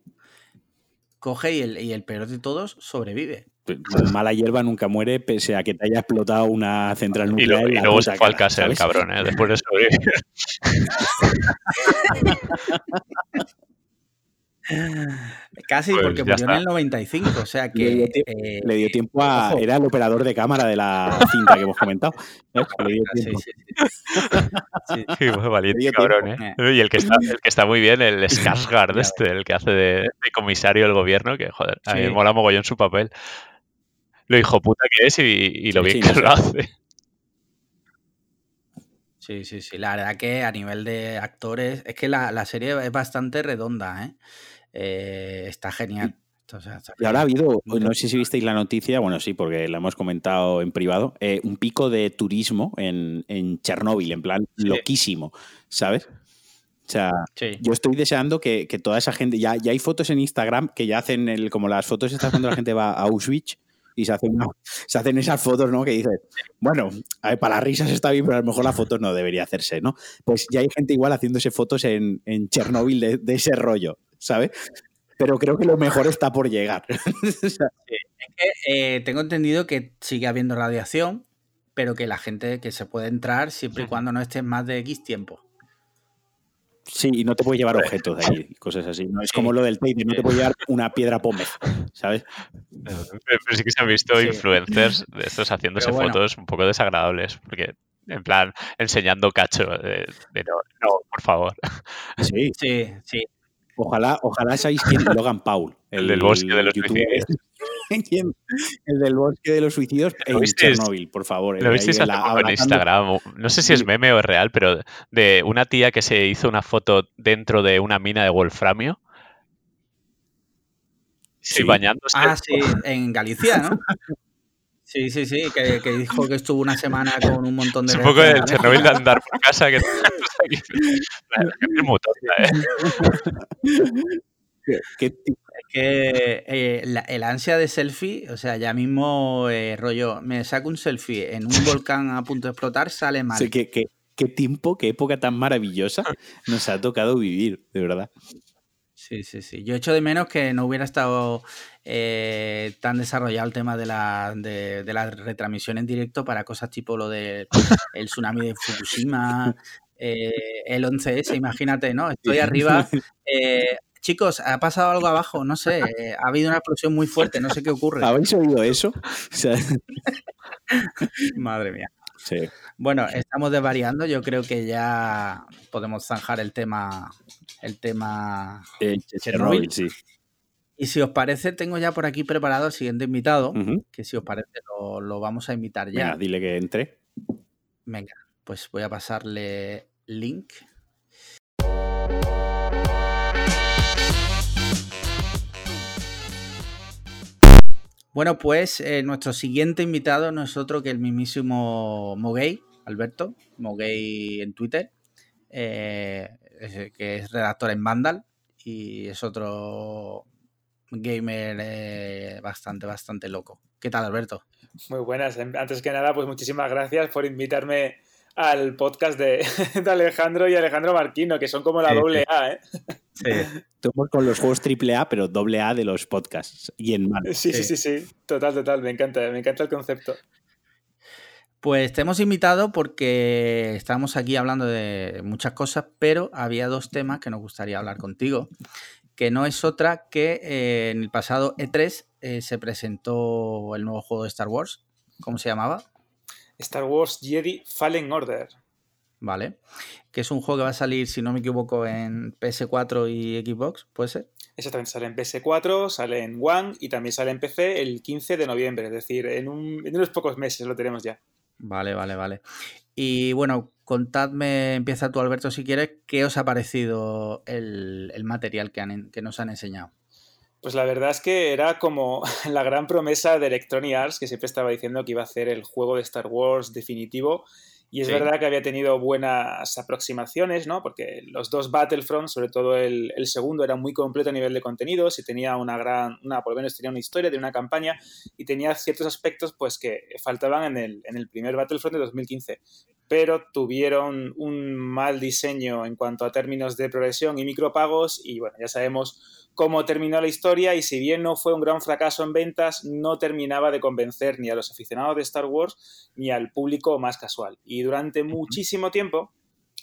coge y el, y el peor de todos sobrevive. Pues, mala hierba nunca muere, pese a que te haya explotado una central nuclear. Y, luego se fue al cabrón, ¿eh? después de sobrevivir. <laughs> <laughs> <laughs> Casi, pues porque murió en el 95, o sea que... Le dio, tiempo eh, a... Era el operador de cámara de la cinta que hemos comentado. Le dio tiempo. Sí, sí, <laughs> sí. muy valiente, cabrón, ¿eh? Y el que, está, el que está muy bien, el Skarsgård este, el que hace de, comisario del gobierno, que, joder, a mí me mola mogollón su papel. Lo hijo puta que es y, lo bien que lo hace. Sí, sí, sí. La verdad que a nivel de actores, es que la, la serie es bastante redonda, ¿eh? Eh, está genial. y ahora ha habido, no sé si visteis la noticia, bueno, sí, porque la hemos comentado en privado, eh, un pico de turismo en, en Chernóbil, en plan loquísimo, ¿sabes? O sea, yo estoy deseando que, toda esa gente, ya, ya hay fotos en Instagram que ya hacen el, como las fotos estas cuando la gente va a Auschwitz y se hacen, se hacen esas fotos, ¿no? Que dices, bueno, para las risas está bien, pero a lo mejor la foto no debería hacerse, ¿no? Pues ya hay gente igual haciéndose fotos en, en Chernóbil de, de, ese rollo. ¿Sabes? Pero creo que lo mejor está por llegar. <laughs> es que, eh, tengo entendido que sigue habiendo radiación, pero que la gente que se puede entrar siempre y cuando no esté más de X tiempo. Sí, y no te puede llevar objetos de ahí, cosas así. No es como lo del Tate, no te puede llevar una piedra pómez, ¿sabes? Pero sí que se han visto influencers de estos haciéndose fotos un poco desagradables, porque en plan enseñando cacho de, no, no, por favor. Sí, sí, sí. Ojalá, ojalá seáis quien <laughs> Logan Paul. El, del bosque de los suicidios. <laughs> el del bosque de los suicidios en Chernobyl, por favor. Lo visteis hace poco en Instagram. No sé si es meme o es real, pero de una tía que se hizo una foto dentro de una mina de wolframio. Sí, bañándose. Ah, sí, en Galicia, ¿no? <laughs> Sí, sí, sí, que, dijo que estuvo una semana con un montón de... Es un poco de Chernobyl de andar por casa, que <laughs> <laughs> es ¿eh? que eh, el ansia de selfie, o sea, ya mismo eh, rollo, me saco un selfie en un volcán a punto de explotar, sale mal. Sí, qué, qué tiempo, qué época tan maravillosa nos ha tocado vivir, de verdad. Sí, sí, sí. Yo echo de menos que no hubiera estado eh, tan desarrollado el tema de la, de, la retransmisión en directo para cosas tipo lo del el tsunami de Fukushima, eh, el 11S, imagínate, ¿no? Estoy arriba. Eh, chicos, ha pasado algo abajo, no sé, ha habido una explosión muy fuerte, no sé qué ocurre. ¿Habéis oído eso? <laughs> Madre mía. Bueno, estamos desvariando. Yo creo que ya podemos zanjar el tema. El tema. Chernobyl, sí. Y si os parece, tengo ya por aquí preparado el siguiente invitado. Que si os parece, lo, vamos a invitar ya. dile que entre. Venga, pues voy a pasarle link. Bueno, pues eh, nuestro siguiente invitado no es otro que el mismísimo Mogay, Alberto, Mogay en Twitter, eh, que es redactor en Vandal y es otro gamer eh, bastante, bastante loco. ¿Qué tal, Alberto? Muy buenas. Antes que nada, pues muchísimas gracias por invitarme al podcast <laughs> de, Alejandro y Alejandro Marquino, que son como la doble A, ¿eh? Sí. Estamos con los juegos triple A, pero doble A de los podcasts y en mano. Sí, sí, sí, sí, Total, total. Me encanta, me encanta el concepto. Pues te hemos invitado porque estamos aquí hablando de muchas cosas, pero había dos temas que nos gustaría hablar contigo, que no es otra que eh, en el pasado E3 eh, se presentó el nuevo juego de Star Wars. ¿Cómo se llamaba? Star Wars Jedi Fallen Order. Vale. Que es un juego que va a salir, si no me equivoco, en PS4 y Xbox, ¿puede ser? Exactamente, sale en PS4, sale en One y también sale en PC el 15 de noviembre, es decir, en, unos pocos meses lo tenemos ya. Vale, vale, vale. Y bueno, contadme, empieza tú Alberto si quieres, ¿qué os ha parecido el, material que, que nos han enseñado? Pues la verdad es que era como <laughs> la gran promesa de Electronic Arts, que siempre estaba diciendo que iba a hacer el juego de Star Wars definitivo. Y es verdad que había tenido buenas aproximaciones, ¿no? Porque los dos Battlefront, sobre todo el, segundo, era muy completo a nivel de contenidos y tenía una gran, una, por lo menos tenía una historia, de una campaña y tenía ciertos aspectos pues que faltaban en el, en el primer Battlefront de 2015 pero tuvieron un mal diseño en cuanto a términos de progresión y micropagos y bueno, ya sabemos cómo terminó la historia y si bien no fue un gran fracaso en ventas, no terminaba de convencer ni a los aficionados de Star Wars ni al público más casual. Y durante muchísimo tiempo,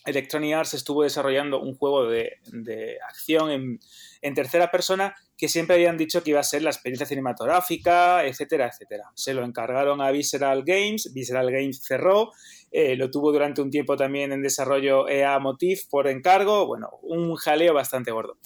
Electronic Arts estuvo desarrollando un juego de, acción en, en, tercera persona que siempre habían dicho que iba a ser la experiencia cinematográfica, etcétera, etcétera. Se lo encargaron a Visceral Games, Visceral Games cerró, eh, lo tuvo durante un tiempo también en desarrollo EA Motif por encargo, bueno, un jaleo bastante gordo.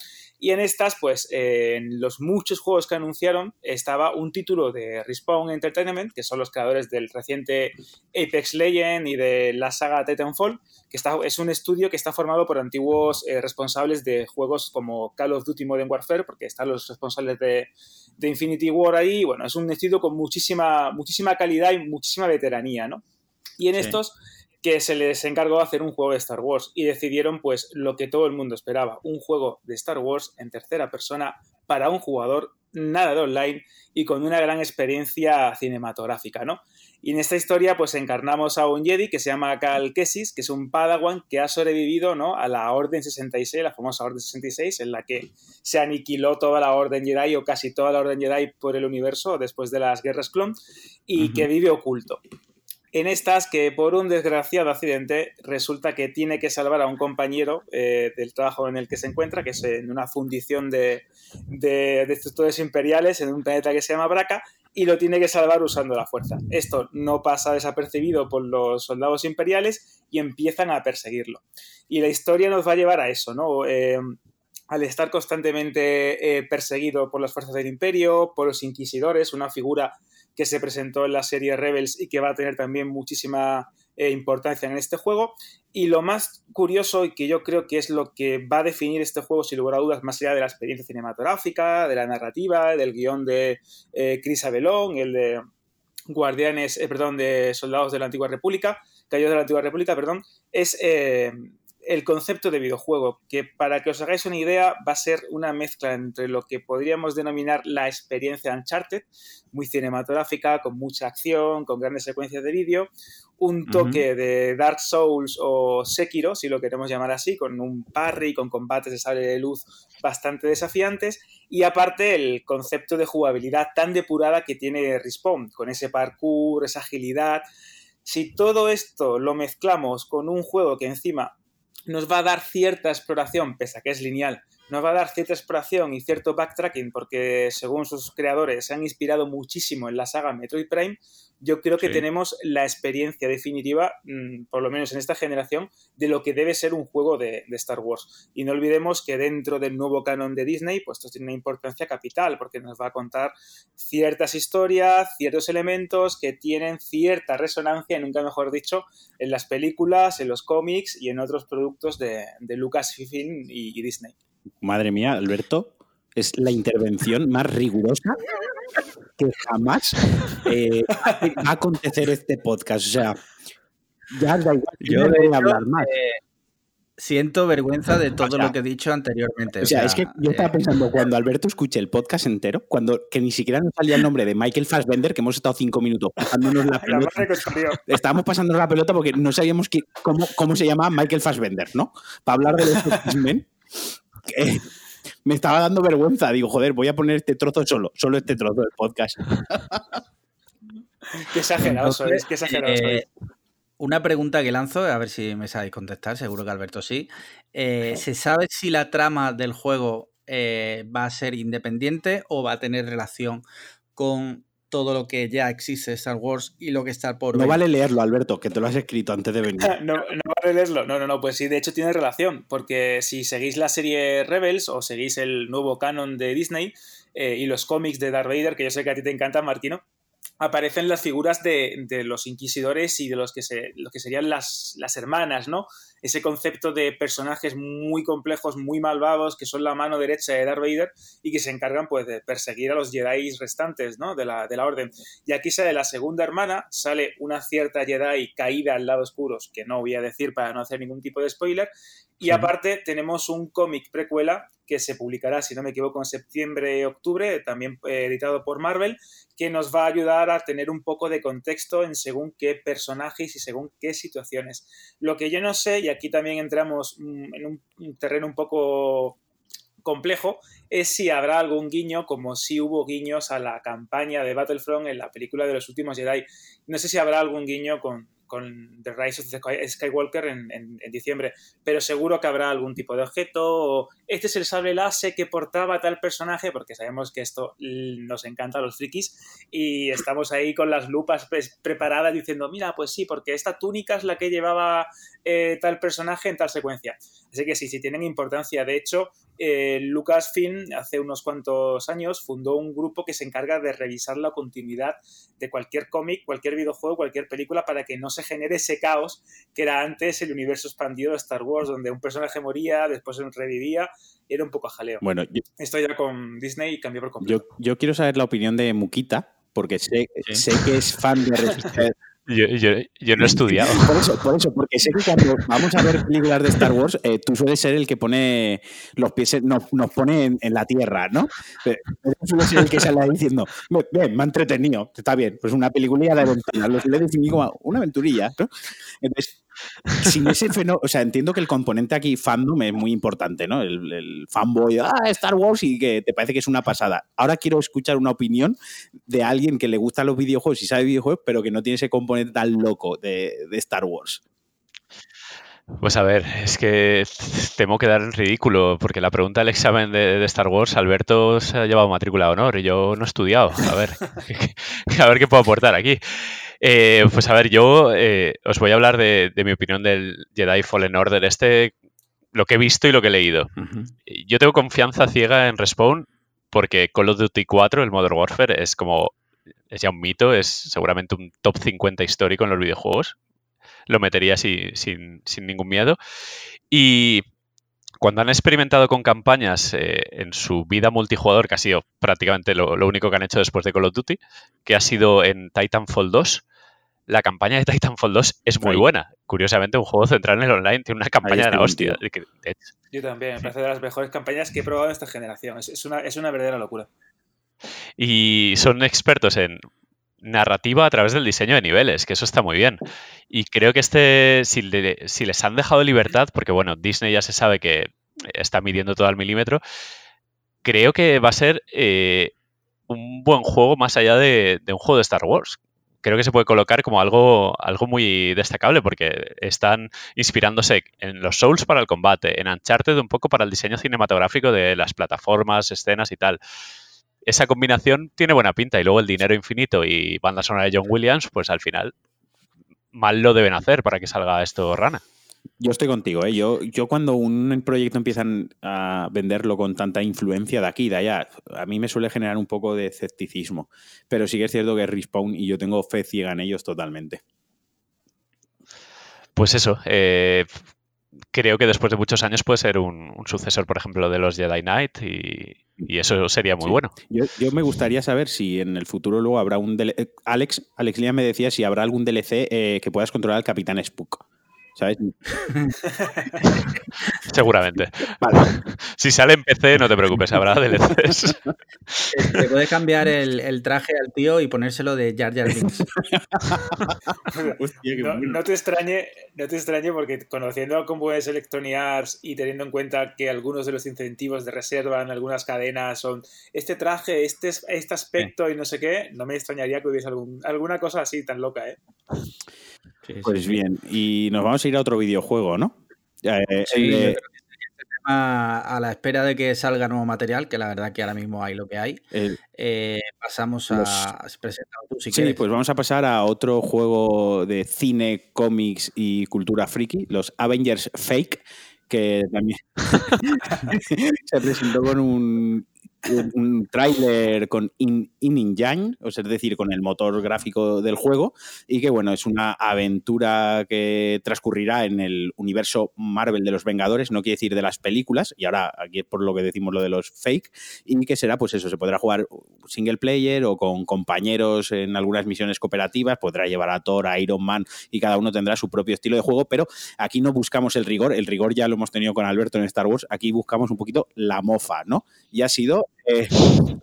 Y en estas, pues, en los muchos juegos que anunciaron, estaba un título de Respawn Entertainment, que son los creadores del reciente Apex Legend y de la saga Titanfall, que está, es un estudio que está formado por antiguos eh, responsables de juegos como Call of Duty Modern Warfare, porque están los responsables de, de Infinity War ahí. Bueno, es un estudio con muchísima, muchísima calidad y muchísima veteranía, ¿no? Y en estos que se les encargó hacer un juego de Star Wars y decidieron pues lo que todo el mundo esperaba, un juego de Star Wars en tercera persona para un jugador nada de online y con una gran experiencia cinematográfica, ¿no? Y en esta historia pues encarnamos a un Jedi que se llama Cal Kessis, que es un Padawan que ha sobrevivido, ¿no? a la Orden 66, la famosa Orden 66, en la que se aniquiló toda la Orden Jedi o casi toda la Orden Jedi por el universo después de las guerras clon y que vive oculto en estas que por un desgraciado accidente resulta que tiene que salvar a un compañero eh, del trabajo en el que se encuentra, que es en una fundición de, de, estructuras imperiales en un planeta que se llama Braca, y lo tiene que salvar usando la fuerza. Esto no pasa desapercibido por los soldados imperiales y empiezan a perseguirlo. Y la historia nos va a llevar a eso, ¿no? Eh, al estar constantemente eh, perseguido por las fuerzas del imperio, por los inquisidores, una figura que se presentó en la serie Rebels y que va a tener también muchísima eh, importancia en este juego. Y lo más curioso y que yo creo que es lo que va a definir este juego, sin lugar a dudas, más allá de la experiencia cinematográfica, de la narrativa, del guion de eh, Chris Abelón, el de Guardianes, eh, perdón, de Soldados de la Antigua República, Caídos de la Antigua República, perdón, es el concepto de videojuego, que para que os hagáis una idea va a ser una mezcla entre lo que podríamos denominar la experiencia Uncharted, muy cinematográfica, con mucha acción, con grandes secuencias de vídeo, un toque de Dark Souls o Sekiro, si lo queremos llamar así, con un parry, con combates de sable de luz bastante desafiantes, y aparte el concepto de jugabilidad tan depurada que tiene Respawn, con ese parkour, esa agilidad. Si todo esto lo mezclamos con un juego que encima nos va a dar cierta exploración, pese a que es lineal, nos va a dar cierta exploración y cierto backtracking, porque según sus creadores se han inspirado muchísimo en la saga Metroid Prime, yo creo que tenemos la experiencia definitiva, mm, por lo menos en esta generación, de lo que debe ser un juego de, Star Wars. Y no olvidemos que dentro del nuevo canon de Disney, pues esto tiene una importancia capital, porque nos va a contar ciertas historias, ciertos elementos que tienen cierta resonancia, nunca mejor dicho, en las películas, en los cómics y en otros productos de, Lucasfilm y Disney. Madre mía, Alberto, es la intervención más rigurosa que jamás eh, va a acontecer este podcast. O sea, ya da igual, yo no voy a hablar más. Eh, siento vergüenza de todo lo que he dicho anteriormente. O sea, es que yo estaba eh, pensando, cuando Alberto escuche el podcast entero, cuando que ni siquiera nos salía el nombre de Michael Fassbender, que hemos estado cinco minutos pasándonos la <laughs> pelota. estábamos pasándonos la pelota porque no sabíamos cómo, cómo se llamaba Michael Fassbender, ¿no? Para hablar de los X-Men. Me estaba dando vergüenza. Digo, joder, voy a poner este trozo solo, solo este trozo del podcast. qué exagerado es, qué exagerado eh, Una pregunta que lanzo, a ver si me sabéis contestar, seguro que Alberto sí. Eh, ¿Se sabe si la trama del juego eh, va a ser independiente o va a tener relación con todo lo que ya existe Star Wars y lo que está por No vale leerlo, Alberto, que te lo has escrito antes de venir. <laughs> no, no vale leerlo. No, no, no, pues sí, de hecho tiene relación, porque si seguís la serie Rebels o seguís el nuevo canon de Disney eh, y los cómics de Darth Vader, que yo sé que a ti te encanta, Martino, aparecen las figuras de, los inquisidores y de los que, se, lo que serían las, las hermanas, ¿no? Ese concepto de personajes muy complejos, muy malvados, que son la mano derecha de Darth Vader y que se encargan pues de perseguir a los Jedi restantes ¿no? de, la, de la orden. Y aquí sale la segunda hermana, sale una cierta Jedi caída al lado oscuro, que no voy a decir para no hacer ningún tipo de spoiler, y aparte tenemos un cómic precuela que se publicará, si no me equivoco, en septiembre-octubre, también eh, editado por Marvel, que nos va a ayudar a tener un poco de contexto en según qué personajes y según qué situaciones. Lo que yo no sé, y aquí también entramos mm, en un terreno un poco complejo es si habrá algún guiño, como si hubo guiños a la campaña de Battlefront en la película de los últimos Jedi. No sé si habrá algún guiño con, con The Rise of the Skywalker en, diciembre, pero seguro que habrá algún tipo de objeto, o este es el sable láser que portaba tal personaje, porque sabemos que esto nos encanta a los frikis, y estamos ahí con las lupas preparadas diciendo, mira, pues sí, porque esta túnica es la que llevaba eh, tal personaje en tal secuencia. Así que sí, sí tienen importancia. De hecho, eh, Lucasfilm hace unos cuantos años fundó un grupo que se encarga de revisar la continuidad de cualquier cómic, cualquier videojuego, cualquier película para que no se genere ese caos que era antes el universo expandido de Star Wars, donde un personaje moría, después revivía, era un poco jaleo. Bueno, estoy ya con Disney y cambió por completo. Yo, quiero saber la opinión de Mukita, porque sé, sé que es fan de <laughs> Yo, yo, no he estudiado. <laughs> Por eso, por eso, porque sé que cuando vamos a ver películas de Star Wars, eh, tú sueles ser el que pone los pies, nos, nos pone en, la tierra, ¿no? Pero suele ser el que sale diciendo, bien, me ha entretenido, está bien, pues una peliculilla de aventuras, lo suele definir como una aventurilla, ¿no? Entonces, sin ese fenómeno, o sea, entiendo que el componente aquí fandom es muy importante, ¿no? El, fanboy, ah, Star Wars y que te parece que es una pasada. Ahora quiero escuchar una opinión de alguien que le gustan los videojuegos y sabe videojuegos, pero que no tiene ese componente tan loco de, Star Wars. Pues a ver, es que temo quedar en ridículo, porque la pregunta del examen de, Star Wars, Alberto se ha llevado matrícula de honor y yo no he estudiado. A ver, <laughs> a ver qué puedo aportar aquí. Eh, pues a ver, yo eh, os voy a hablar de, mi opinión del Jedi Fallen Order este, lo que he visto y lo que he leído. Yo tengo confianza ciega en Respawn porque Call of Duty 4, el Modern Warfare, es como, es ya un mito, es seguramente un top 50 histórico en los videojuegos. Lo metería sin, sin ningún miedo. Y cuando han experimentado con campañas eh, en su vida multijugador, que ha sido prácticamente lo, único que han hecho después de Call of Duty, que ha sido en Titanfall 2, la campaña de Titanfall 2 es muy buena. Curiosamente, un juego central en el online tiene una campaña de la hostia. Yo también, me parece de las mejores campañas que he probado en esta generación. Es, una, es una verdadera locura. Y son expertos en narrativa a través del diseño de niveles, que eso está muy bien. Y creo que este, si, les han dejado libertad, porque bueno, Disney ya se sabe que está midiendo todo al milímetro, creo que va a ser eh, un buen juego más allá de, un juego de Star Wars. creo que se puede colocar como algo, algo muy destacable porque están inspirándose en los Souls para el combate, en Uncharted un poco para el diseño cinematográfico de las plataformas, escenas y tal. Esa combinación tiene buena pinta y luego el dinero infinito y banda sonora de John Williams, pues al final mal lo deben hacer para que salga esto rana. Yo estoy contigo, ¿eh? Yo, yo cuando un proyecto empiezan a venderlo con tanta influencia de aquí y de allá, a mí me suele generar un poco de escepticismo. Pero sí que es cierto que es Respawn y yo tengo fe ciega en ellos totalmente. Pues eso, eh, creo que después de muchos años puede ser un, sucesor, por ejemplo, de los Jedi Knight y, eso sería muy bueno. Yo, me gustaría saber si en el futuro luego habrá un... DLC. Alex, Alex Lía me decía si habrá algún DLC eh, que puedas controlar al Capitán Spook. ¿Sabes? <laughs> Seguramente. Si sale en PC, no te preocupes, habrá DLCs. Te puedes cambiar el, traje al tío y ponérselo de Jar Jar Binks. <laughs> no, te extrañe, no te extrañe porque conociendo cómo es Electronic Arts y teniendo en cuenta que algunos de los incentivos de reserva en algunas cadenas son este traje, este, este aspecto y no sé qué, no me extrañaría que hubiese alguna cosa así tan loca, ¿eh? Pues bien, y nos vamos a ir a otro videojuego, ¿no? Eh, sí, este a la espera de que salga nuevo material, que la verdad que ahora mismo hay lo que hay, eh, pasamos a presentar tú si Sí, pues vamos a pasar a otro juego de cine, cómics y cultura friki, los Avengers Fake, que también <laughs> <laughs> se presentó con un un tráiler con In, In o es decir, con el motor gráfico del juego, y que bueno, es una aventura que transcurrirá en el universo Marvel de los Vengadores, no quiere decir de las películas, y ahora aquí es por lo que decimos lo de los fake, y que será pues eso, se podrá jugar single player o con compañeros en algunas misiones cooperativas, podrá llevar a Thor, a Iron Man, y cada uno tendrá su propio estilo de juego, pero aquí no buscamos el rigor, el rigor ya lo hemos tenido con Alberto en Star Wars, aquí buscamos un poquito la mofa, ¿no? Y ha sido eh,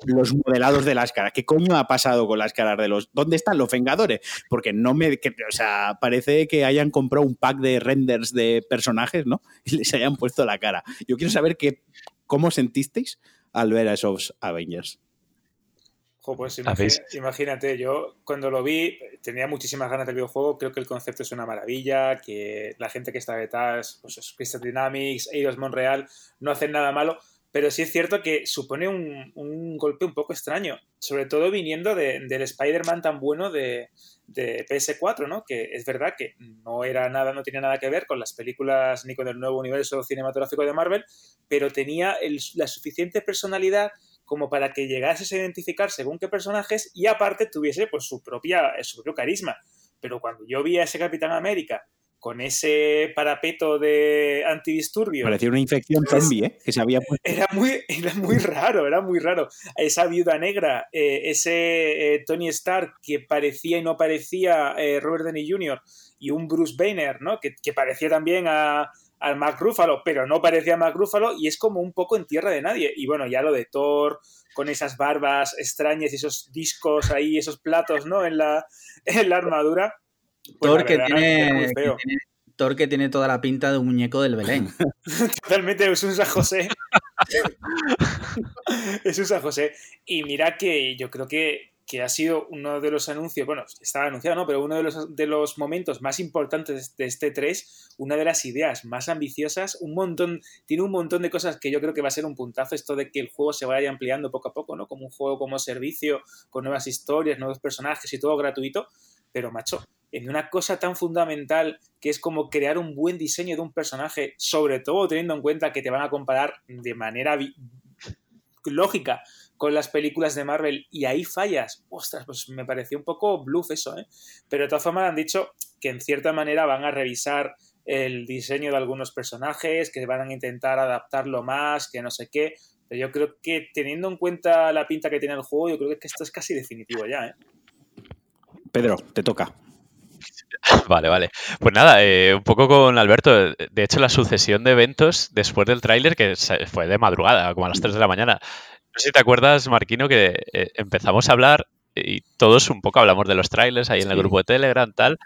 los modelados de las caras. ¿Qué coño ha pasado con las caras de los... ¿Dónde están los Vengadores? Porque no me... o sea, parece que hayan comprado un pack de renders de personajes, ¿no? <laughs> Y les hayan puesto la cara. Yo quiero saber que, cómo sentisteis al ver a esos Avengers. pues imagínate, yo cuando lo vi tenía muchísimas ganas del videojuego, creo que el concepto es una maravilla, que la gente que está detrás, pues Crystal Dynamics, Eidos Montreal, no hacen nada malo, pero sí es cierto que supone un, golpe un poco extraño, sobre todo viniendo del Spider-Man tan bueno de, PS4, ¿no? Que es verdad que no era nada, no tenía nada que ver con las películas ni con el nuevo universo cinematográfico de Marvel, pero tenía la suficiente personalidad como para que llegase a identificar según qué personajes y aparte tuviese pues su propia su propio carisma. Pero cuando yo vi a ese Capitán América con ese parapeto de antidisturbios. Parecía una infección zombie, ¿eh? Que se había Era muy, era muy raro, era muy raro. Esa viuda negra, eh, ese eh, Tony Stark que parecía y no parecía eh, Robert Downey Jr. y un Bruce Banner, ¿no? Que, parecía también a, al Mark Ruffalo, pero no parecía a Mark Ruffalo y es como un poco en tierra de nadie. Y bueno, ya lo de Thor, con esas barbas extrañas y esos discos ahí, esos platos, ¿no? En la, en la armadura pues Thor, que tiene, que tiene, toda la pinta de un muñeco del Belén. <laughs> Totalmente, es un San José. <laughs> es un San José. Y mira que yo creo que, ha sido uno de los anuncios, bueno, estaba anunciado, ¿no? Pero uno de los, de los momentos más importantes de este 3, una de las ideas más ambiciosas, un montón, tiene un montón de cosas que yo creo que va a ser un puntazo, esto de que el juego se vaya ampliando poco a poco, ¿no? Como un juego como servicio, con nuevas historias, nuevos personajes y todo gratuito, pero macho, en una cosa tan fundamental que es como crear un buen diseño de un personaje, sobre todo teniendo en cuenta que te van a comparar de manera lógica con las películas de Marvel y ahí fallas, ostras, pues me pareció un poco bluff eso, ¿eh? Pero de todas formas han dicho que en cierta manera van a revisar el diseño de algunos personajes, que van a intentar adaptarlo más, que no sé qué. Pero yo creo que teniendo en cuenta la pinta que tiene el juego, yo creo que esto es casi definitivo ya, ¿eh? Pedro, te toca. <laughs> Vale, vale. Pues nada, eh, un poco con Alberto. De hecho, la sucesión de eventos después del tráiler, que fue de madrugada, como a las 3 de la mañana. No sé si te acuerdas, Marquino, que eh, empezamos a hablar y todos un poco hablamos de los trailers ahí en el grupo de Telegram, tal.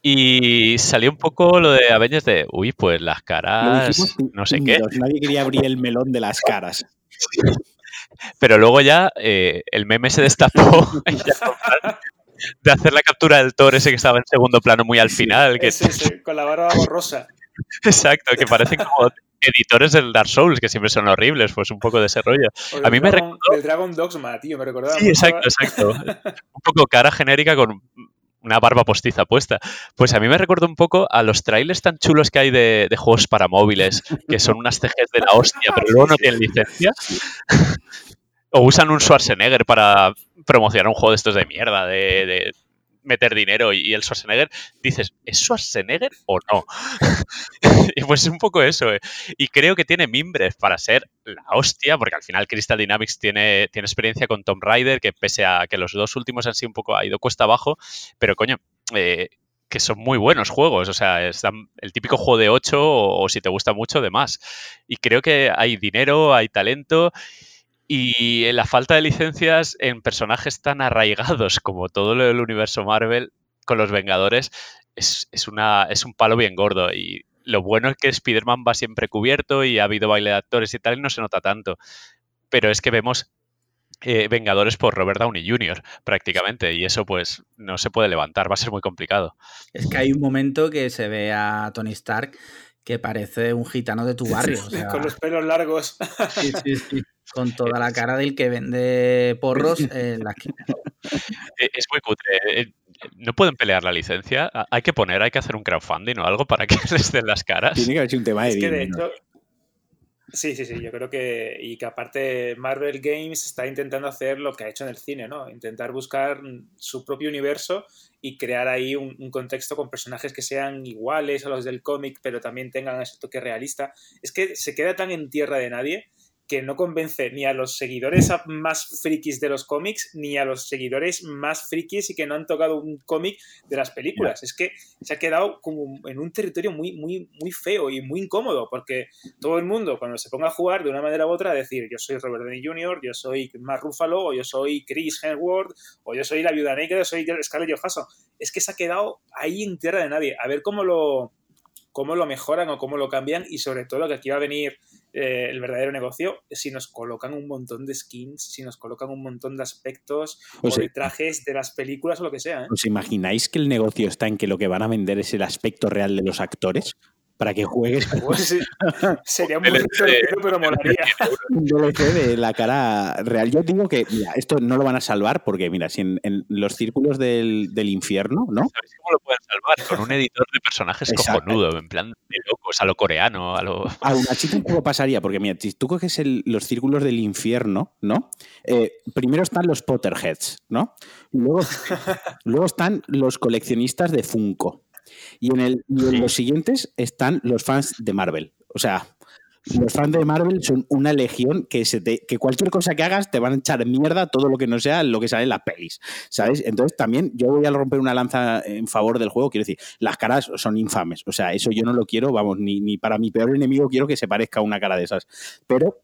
Y salió un poco lo de Avengers de, uy, pues las caras, no sé qué. Nadie quería abrir el melón de las caras. <laughs> Pero luego ya eh, el meme se destapó. <laughs> de hacer la captura del Thor ese que estaba en segundo plano muy al final. Que... con la barba borrosa. <laughs> Exacto, que parecen como editores del Dark Souls, que siempre son horribles, pues un poco de ese rollo. a mí me recordó... El Dragon Dogma, tío, me recordaba. Sí, exacto, exacto. <laughs> un poco cara genérica con una barba postiza puesta. Pues a mí me recuerda un poco a los trailers tan chulos que hay de, juegos para móviles, que son unas CGs de la hostia, pero luego no tienen licencia. <laughs> o usan un Schwarzenegger para promocionar un juego de estos de mierda, de meter dinero y, el Schwarzenegger, dices, ¿es Schwarzenegger o no? <laughs> y pues es un poco eso. Eh. Y creo que tiene mimbres para ser la hostia, porque al final Crystal Dynamics tiene, tiene experiencia con Tomb Raider, que pese a que los dos últimos han sido un poco, ha ido cuesta abajo, pero coño, eh, que son muy buenos juegos, o sea, es el típico juego de 8 o, o si te gusta mucho, de más. Y creo que hay dinero, hay talento y la falta de licencias en personajes tan arraigados como todo el universo Marvel con los Vengadores es, una, es un palo bien gordo. Y lo bueno es que Spider-Man va siempre cubierto y ha habido baile de actores y tal, y no se nota tanto. Pero es que vemos eh, Vengadores por Robert Downey Jr. prácticamente, y eso pues no se puede levantar, va a ser muy complicado. Es que hay un momento que se ve a Tony Stark que parece un gitano de tu barrio. Con los pelos largos. Sí, sí, sí con <laughs> toda la cara del que vende porros en la esquina. E, es muy cutre. Eh, no pueden pelear la licencia. Hay que poner, hay que hacer un crowdfunding o algo para que <laughs> les den las caras. Tiene que haber un tema de, es Sí, sí, sí, yo creo que, y que aparte Marvel Games está intentando hacer lo que ha hecho en el cine, ¿no? Intentar buscar su propio universo y crear ahí un, un contexto con personajes que sean iguales a los del cómic, pero también tengan ese toque realista. Es que se queda tan en tierra de nadie que no convence ni a los seguidores más frikis de los cómics ni a los seguidores más frikis y que no han tocado un cómic de las películas. Es que se ha quedado como en un territorio muy, muy, muy feo y muy incómodo porque todo el mundo cuando se ponga a jugar de una manera u otra a decir yo soy Robert Downey Jr., yo soy Mark Ruffalo o yo soy Chris Hemsworth o yo soy la Viuda Negra o soy Scarlett Johansson. Es que se ha quedado ahí en tierra de nadie. A ver cómo lo cómo lo mejoran o cómo lo cambian y sobre todo que aquí va a venir eh, el verdadero negocio si nos colocan un montón de skins, si nos colocan un montón de aspectos o, de trajes de las películas o lo que sea. ¿eh? ¿Os imagináis que el negocio está en que lo que van a vender es el aspecto real de los actores? Para que juegues. <laughs> Pues sería muy pero molaría. <laughs> Un DLC de la cara real. Yo digo que, mira, esto no lo van a salvar porque, mira, si en, los círculos del, infierno, ¿no? ¿Sabéis cómo lo pueden salvar? Con un editor de personajes cojonudo, en plan de locos, a lo coreano, a lo. Aún así tampoco pasaría, porque, mira, si tú coges los círculos del infierno, ¿no? Eh, primero están los Potterheads, ¿no? Luego, <laughs> luego están los coleccionistas de Funko. Y en, el, los siguientes están los fans de Marvel. O sea, los fans de Marvel son una legión que, se que cualquier cosa que hagas te van a echar mierda todo lo que no sea lo que sale en las pelis, ¿sabes? Entonces también yo voy a romper una lanza en favor del juego, quiero decir, las caras son infames, o sea, eso yo no lo quiero, vamos, ni, ni para mi peor enemigo quiero que se parezca a una cara de esas, pero,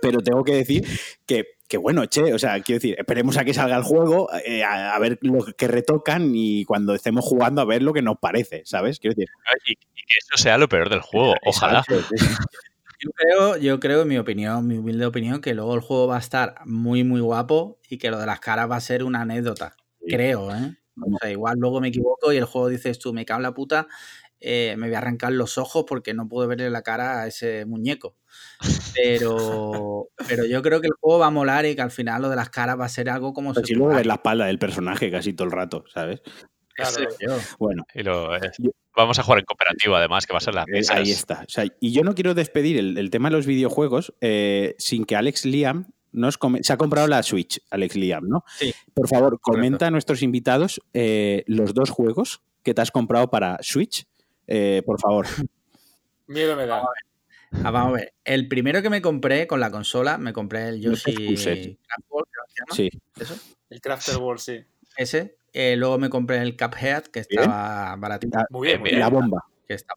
pero tengo que decir que que bueno, che, o sea, quiero decir, esperemos a que salga el juego, eh, a, ver lo que retocan y cuando estemos jugando a ver lo que nos parece, ¿sabes? Quiero decir. Y, que eso sea lo peor del juego, ojalá. Yo creo, yo creo, en mi opinión, mi humilde opinión, que luego el juego va a estar muy, muy guapo y que lo de las caras va a ser una anécdota. Creo, ¿eh? O sea, igual luego me equivoco y el juego dices tú, me cago en la puta, eh, me voy a arrancar los ojos porque no puedo verle la cara a ese muñeco. Pero, pero yo creo que el juego va a molar y que al final lo de las caras va a ser algo como... si luego ves la espalda del personaje casi todo el rato, ¿sabes? Claro. Bueno. Eh, vamos a jugar en cooperativo, además, que va a ser la eh, Ahí está. y yo no quiero despedir el, tema de los videojuegos eh, sin que Alex Liam nos se ha comprado la Switch, Alex Liam, ¿no? Sí. Por favor, comenta a nuestros invitados los dos juegos que te has comprado para Switch, por favor. Miedo me da. Ah, vamos a ver. El primero que me compré con la consola, me compré el Yoshi Craft World, Sí. ¿Eso? El Crafter World, sí. Ese. Eh, luego me compré el Cuphead, que estaba baratito. Muy bien, muy bien. La bomba. Que está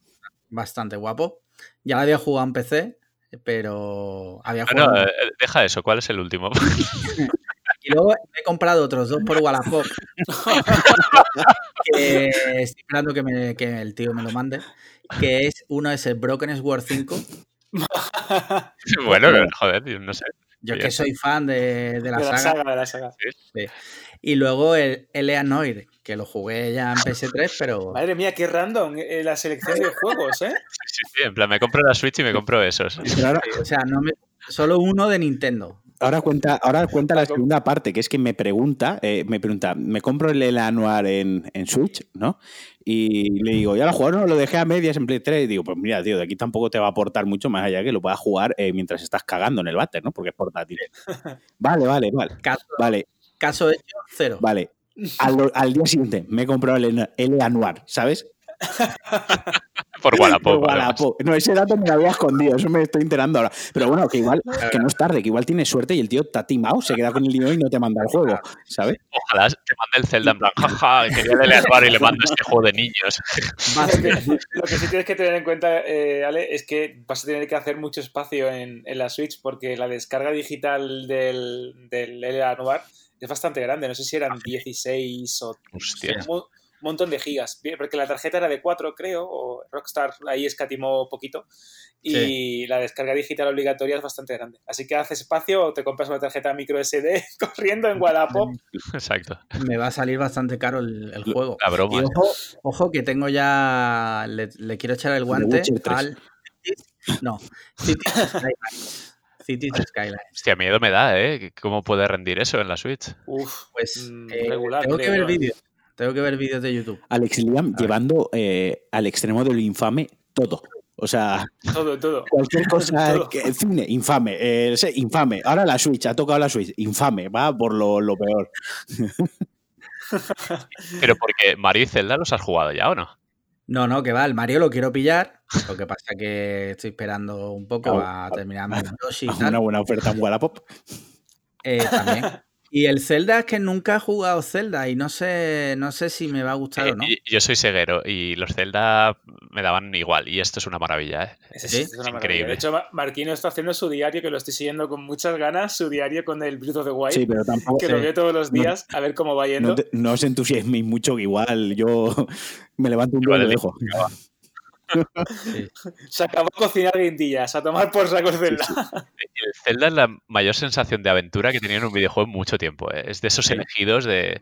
bastante guapo. Ya la había jugado en PC, pero había jugado. No, eh, deja eso. ¿Cuál es el último? <laughs> y luego he comprado otros dos por Wallapop. <laughs> que estoy esperando que, que el tío me lo mande que es uno es el Broken Sword 5. <laughs> <laughs> bueno, joder, no sé. Yo que soy fan de, de la, de saga. de la saga. Sí. Y luego el Eleanor, que lo jugué ya en PS3, pero. Madre mía, qué random eh, la selección de juegos, ¿eh? Sí, sí, en plan, me compro la Switch y me compro esos. o sea, no me... solo uno de Nintendo. Ahora cuenta, ahora <laughs> cuenta la segunda parte, que es que me pregunta, eh, me pregunta, me compro el Eleanor en, en Switch, ¿no? Y le digo, ya lo juego, no, lo dejé a medias en Play 3. Y digo, pues mira, tío, de aquí tampoco te va a aportar mucho más allá que lo puedas jugar eh, mientras estás cagando en el váter, ¿no? Porque es portátil. <laughs> vale, vale, vale. Caso, vale. Caso hecho, cero. Vale. Al, al día siguiente me he comprado el Eleanor, ¿sabes? <laughs> Por Wallapop. No, ese dato me lo había escondido, eso me estoy enterando ahora. Pero bueno, que igual, que no es tarde, que igual tienes suerte y el tío está timado, se queda con el dinero y no te manda el juego, ¿sabes? Ojalá te mande el Zelda en plan, jaja, quería delegar y le mando este juego de niños. <laughs> Lo que sí tienes que tener en cuenta, eh, Ale, es que vas a tener que hacer mucho espacio en, la Switch porque la descarga digital del, del Noir es bastante grande. No sé si eran 16 o. Hostia montón de gigas, porque la tarjeta era de 4, creo, o Rockstar ahí escatimó poquito, y la descarga digital obligatoria es bastante grande. Así que haces espacio o te compras una tarjeta micro SD <laughs> corriendo en Wallapop. Exacto. Me va a salir bastante caro el, juego. La broma. ojo, que tengo ya, le, quiero echar el guante al... No, Cities <laughs> Skyline. Hostia, miedo me da, ¿eh? ¿Cómo puede rendir eso en la Switch? Uf, pues mm, eh, regular, tengo que ver vídeos. Tengo que ver vídeos de YouTube. Alex Liam llevando eh, al extremo de lo infame todo. O sea, todo, todo. Cualquier <laughs> cosa, Que, cine, infame, eh, infame. Ahora la Switch, ha tocado la Switch, infame, va por lo, lo peor. <laughs> Pero porque Mario y Zelda los has jugado ya o no? No, no, que va, el Mario lo quiero pillar. Lo que pasa que estoy esperando un poco a terminar Una buena oferta en Wallapop. Eh, también. Y el Zelda es que nunca he jugado Zelda y no sé, no sé si me va a gustar o no. Yo soy ceguero y los Zelda me daban igual y esto es una maravilla. ¿eh? Es, increíble. De hecho, Marquino está haciendo su diario, que lo estoy siguiendo con muchas ganas, su diario con el of the Wild. Sí, pero tampoco, que lo veo todos los días a ver cómo va yendo. No, os entusiasméis mucho, que igual yo <laughs> me levanto un poco de Se acabó de cocinar guindillas, a tomar por saco Zelda. El Zelda es la mayor sensación de aventura que he tenido en un videojuego en mucho tiempo. ¿eh? Es de esos elegidos de,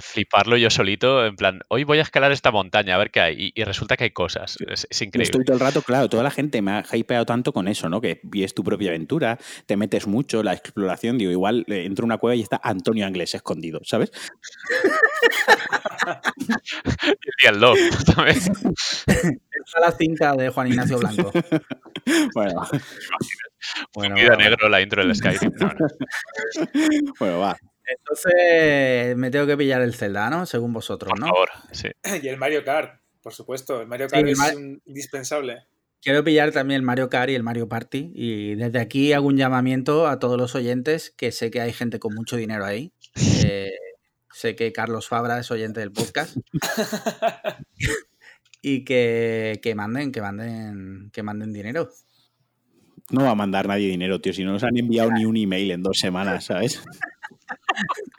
fliparlo yo solito, en plan, hoy voy a escalar esta montaña a ver qué hay. Y, resulta que hay cosas. Es, increíble. Estoy todo el rato, claro, toda la gente me ha hypeado tanto con eso, ¿no? Que es tu propia aventura, te metes mucho, la exploración. Digo, igual eh, entro a una cueva y está Antonio Anglés escondido, ¿sabes? <laughs> y el Love, ¿sabes? <laughs> <laughs> la cinta de Juan Ignacio Blanco. <laughs> bueno. bueno, negro la intro del Skyrim. <laughs> bueno, va. Entonces me tengo que pillar el Zelda, ¿no? Según vosotros, Por ¿no? Favor, sí. Y el Mario Kart, por supuesto. El Mario Kart es indispensable. Quiero pillar también el Mario Kart y el Mario Party. Y desde aquí hago un llamamiento a todos los oyentes, que sé que hay gente con mucho dinero ahí. <laughs> Eh, sé que Carlos Fabra es oyente del podcast. Y que, que, manden, que manden, que manden dinero. No va a mandar nadie dinero, tío, si no nos han enviado ni un email en dos semanas, ¿sabes?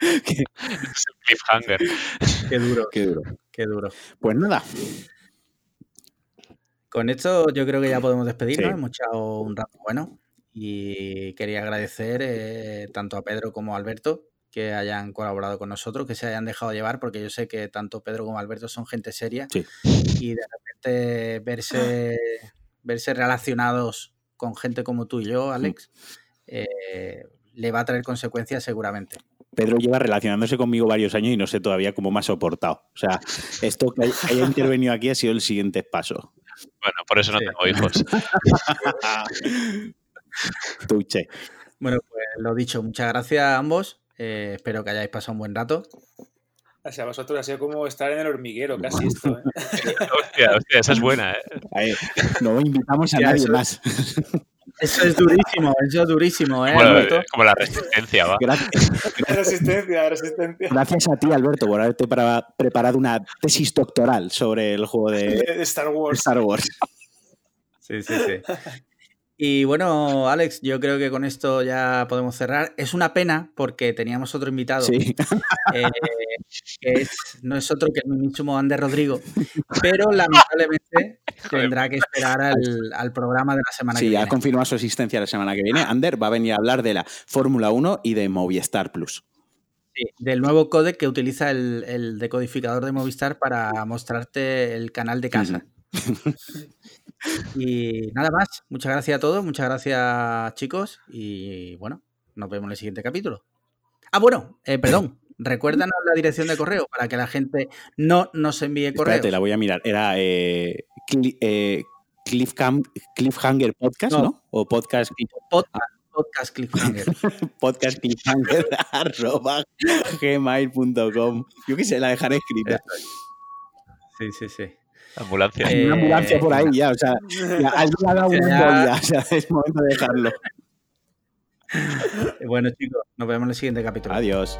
<laughs> qué, cliffhanger. Qué duro. Qué duro. Qué duro. Pues nada. Con esto yo creo que ya podemos despedirnos. Hemos echado un rato bueno. Y quería agradecer eh, tanto a Pedro como a Alberto que hayan colaborado con nosotros, que se hayan dejado llevar, porque yo sé que tanto Pedro como Alberto son gente seria y de repente verse, verse relacionados con gente como tú y yo, Alex, eh, le va a traer consecuencias seguramente. Pedro lleva relacionándose conmigo varios años y no sé todavía cómo me ha soportado. O sea, esto que haya intervenido aquí ha sido el siguiente paso. Bueno, por eso no tengo hijos. <laughs> Tuche. Bueno, pues lo dicho, muchas gracias a ambos. Eh, espero que hayáis pasado un buen rato. Hacia vosotros ha sido como estar en el hormiguero, casi esto. ¿eh? <laughs> hostia, hostia, esa es buena. ¿eh? no invitamos a nadie más. <laughs> Eso es durísimo, eso es durísimo, ¿eh? como la resistencia, va. Gracias. resistencia, resistencia. Gracias a ti, Alberto, por haberte preparado una tesis doctoral sobre el juego de, <laughs> Star Wars. Star Wars. Sí, sí, sí. Y bueno, Alex, yo creo que con esto ya podemos cerrar. Es una pena porque teníamos otro invitado, sí. eh, que no es otro que el mismo Ander Rodrigo, <laughs> pero lamentablemente tendrá que esperar al, programa de la semana que viene. Sí, ha confirmado su existencia la semana que viene. Ander va a venir a hablar de la Fórmula 1 y de Movistar Plus. del nuevo codec que utiliza el, decodificador de Movistar para mostrarte el canal de casa. Y nada más, muchas gracias a todos, muchas gracias chicos y bueno, nos vemos en el siguiente capítulo. Ah, bueno, eh, perdón, <clears throat> recuérdanos la dirección de correo para que la gente no nos envíe correo. Espérate, la voy a mirar. Era eh, eh Cliffhanger Podcast, ¿no? O podcast. Podcast, Cliffhanger. <laughs> podcast Cliffhanger <laughs> arroba gmail.com. Yo qué sé, la dejaré escrita. Sí, sí, sí. Ambulancia. Hay una ambulancia por ahí ya, o sea, <laughs> ya, alguien ha dado una o sea, es momento de dejarlo. <laughs> Bueno, chicos, nos vemos en el siguiente capítulo. Adiós.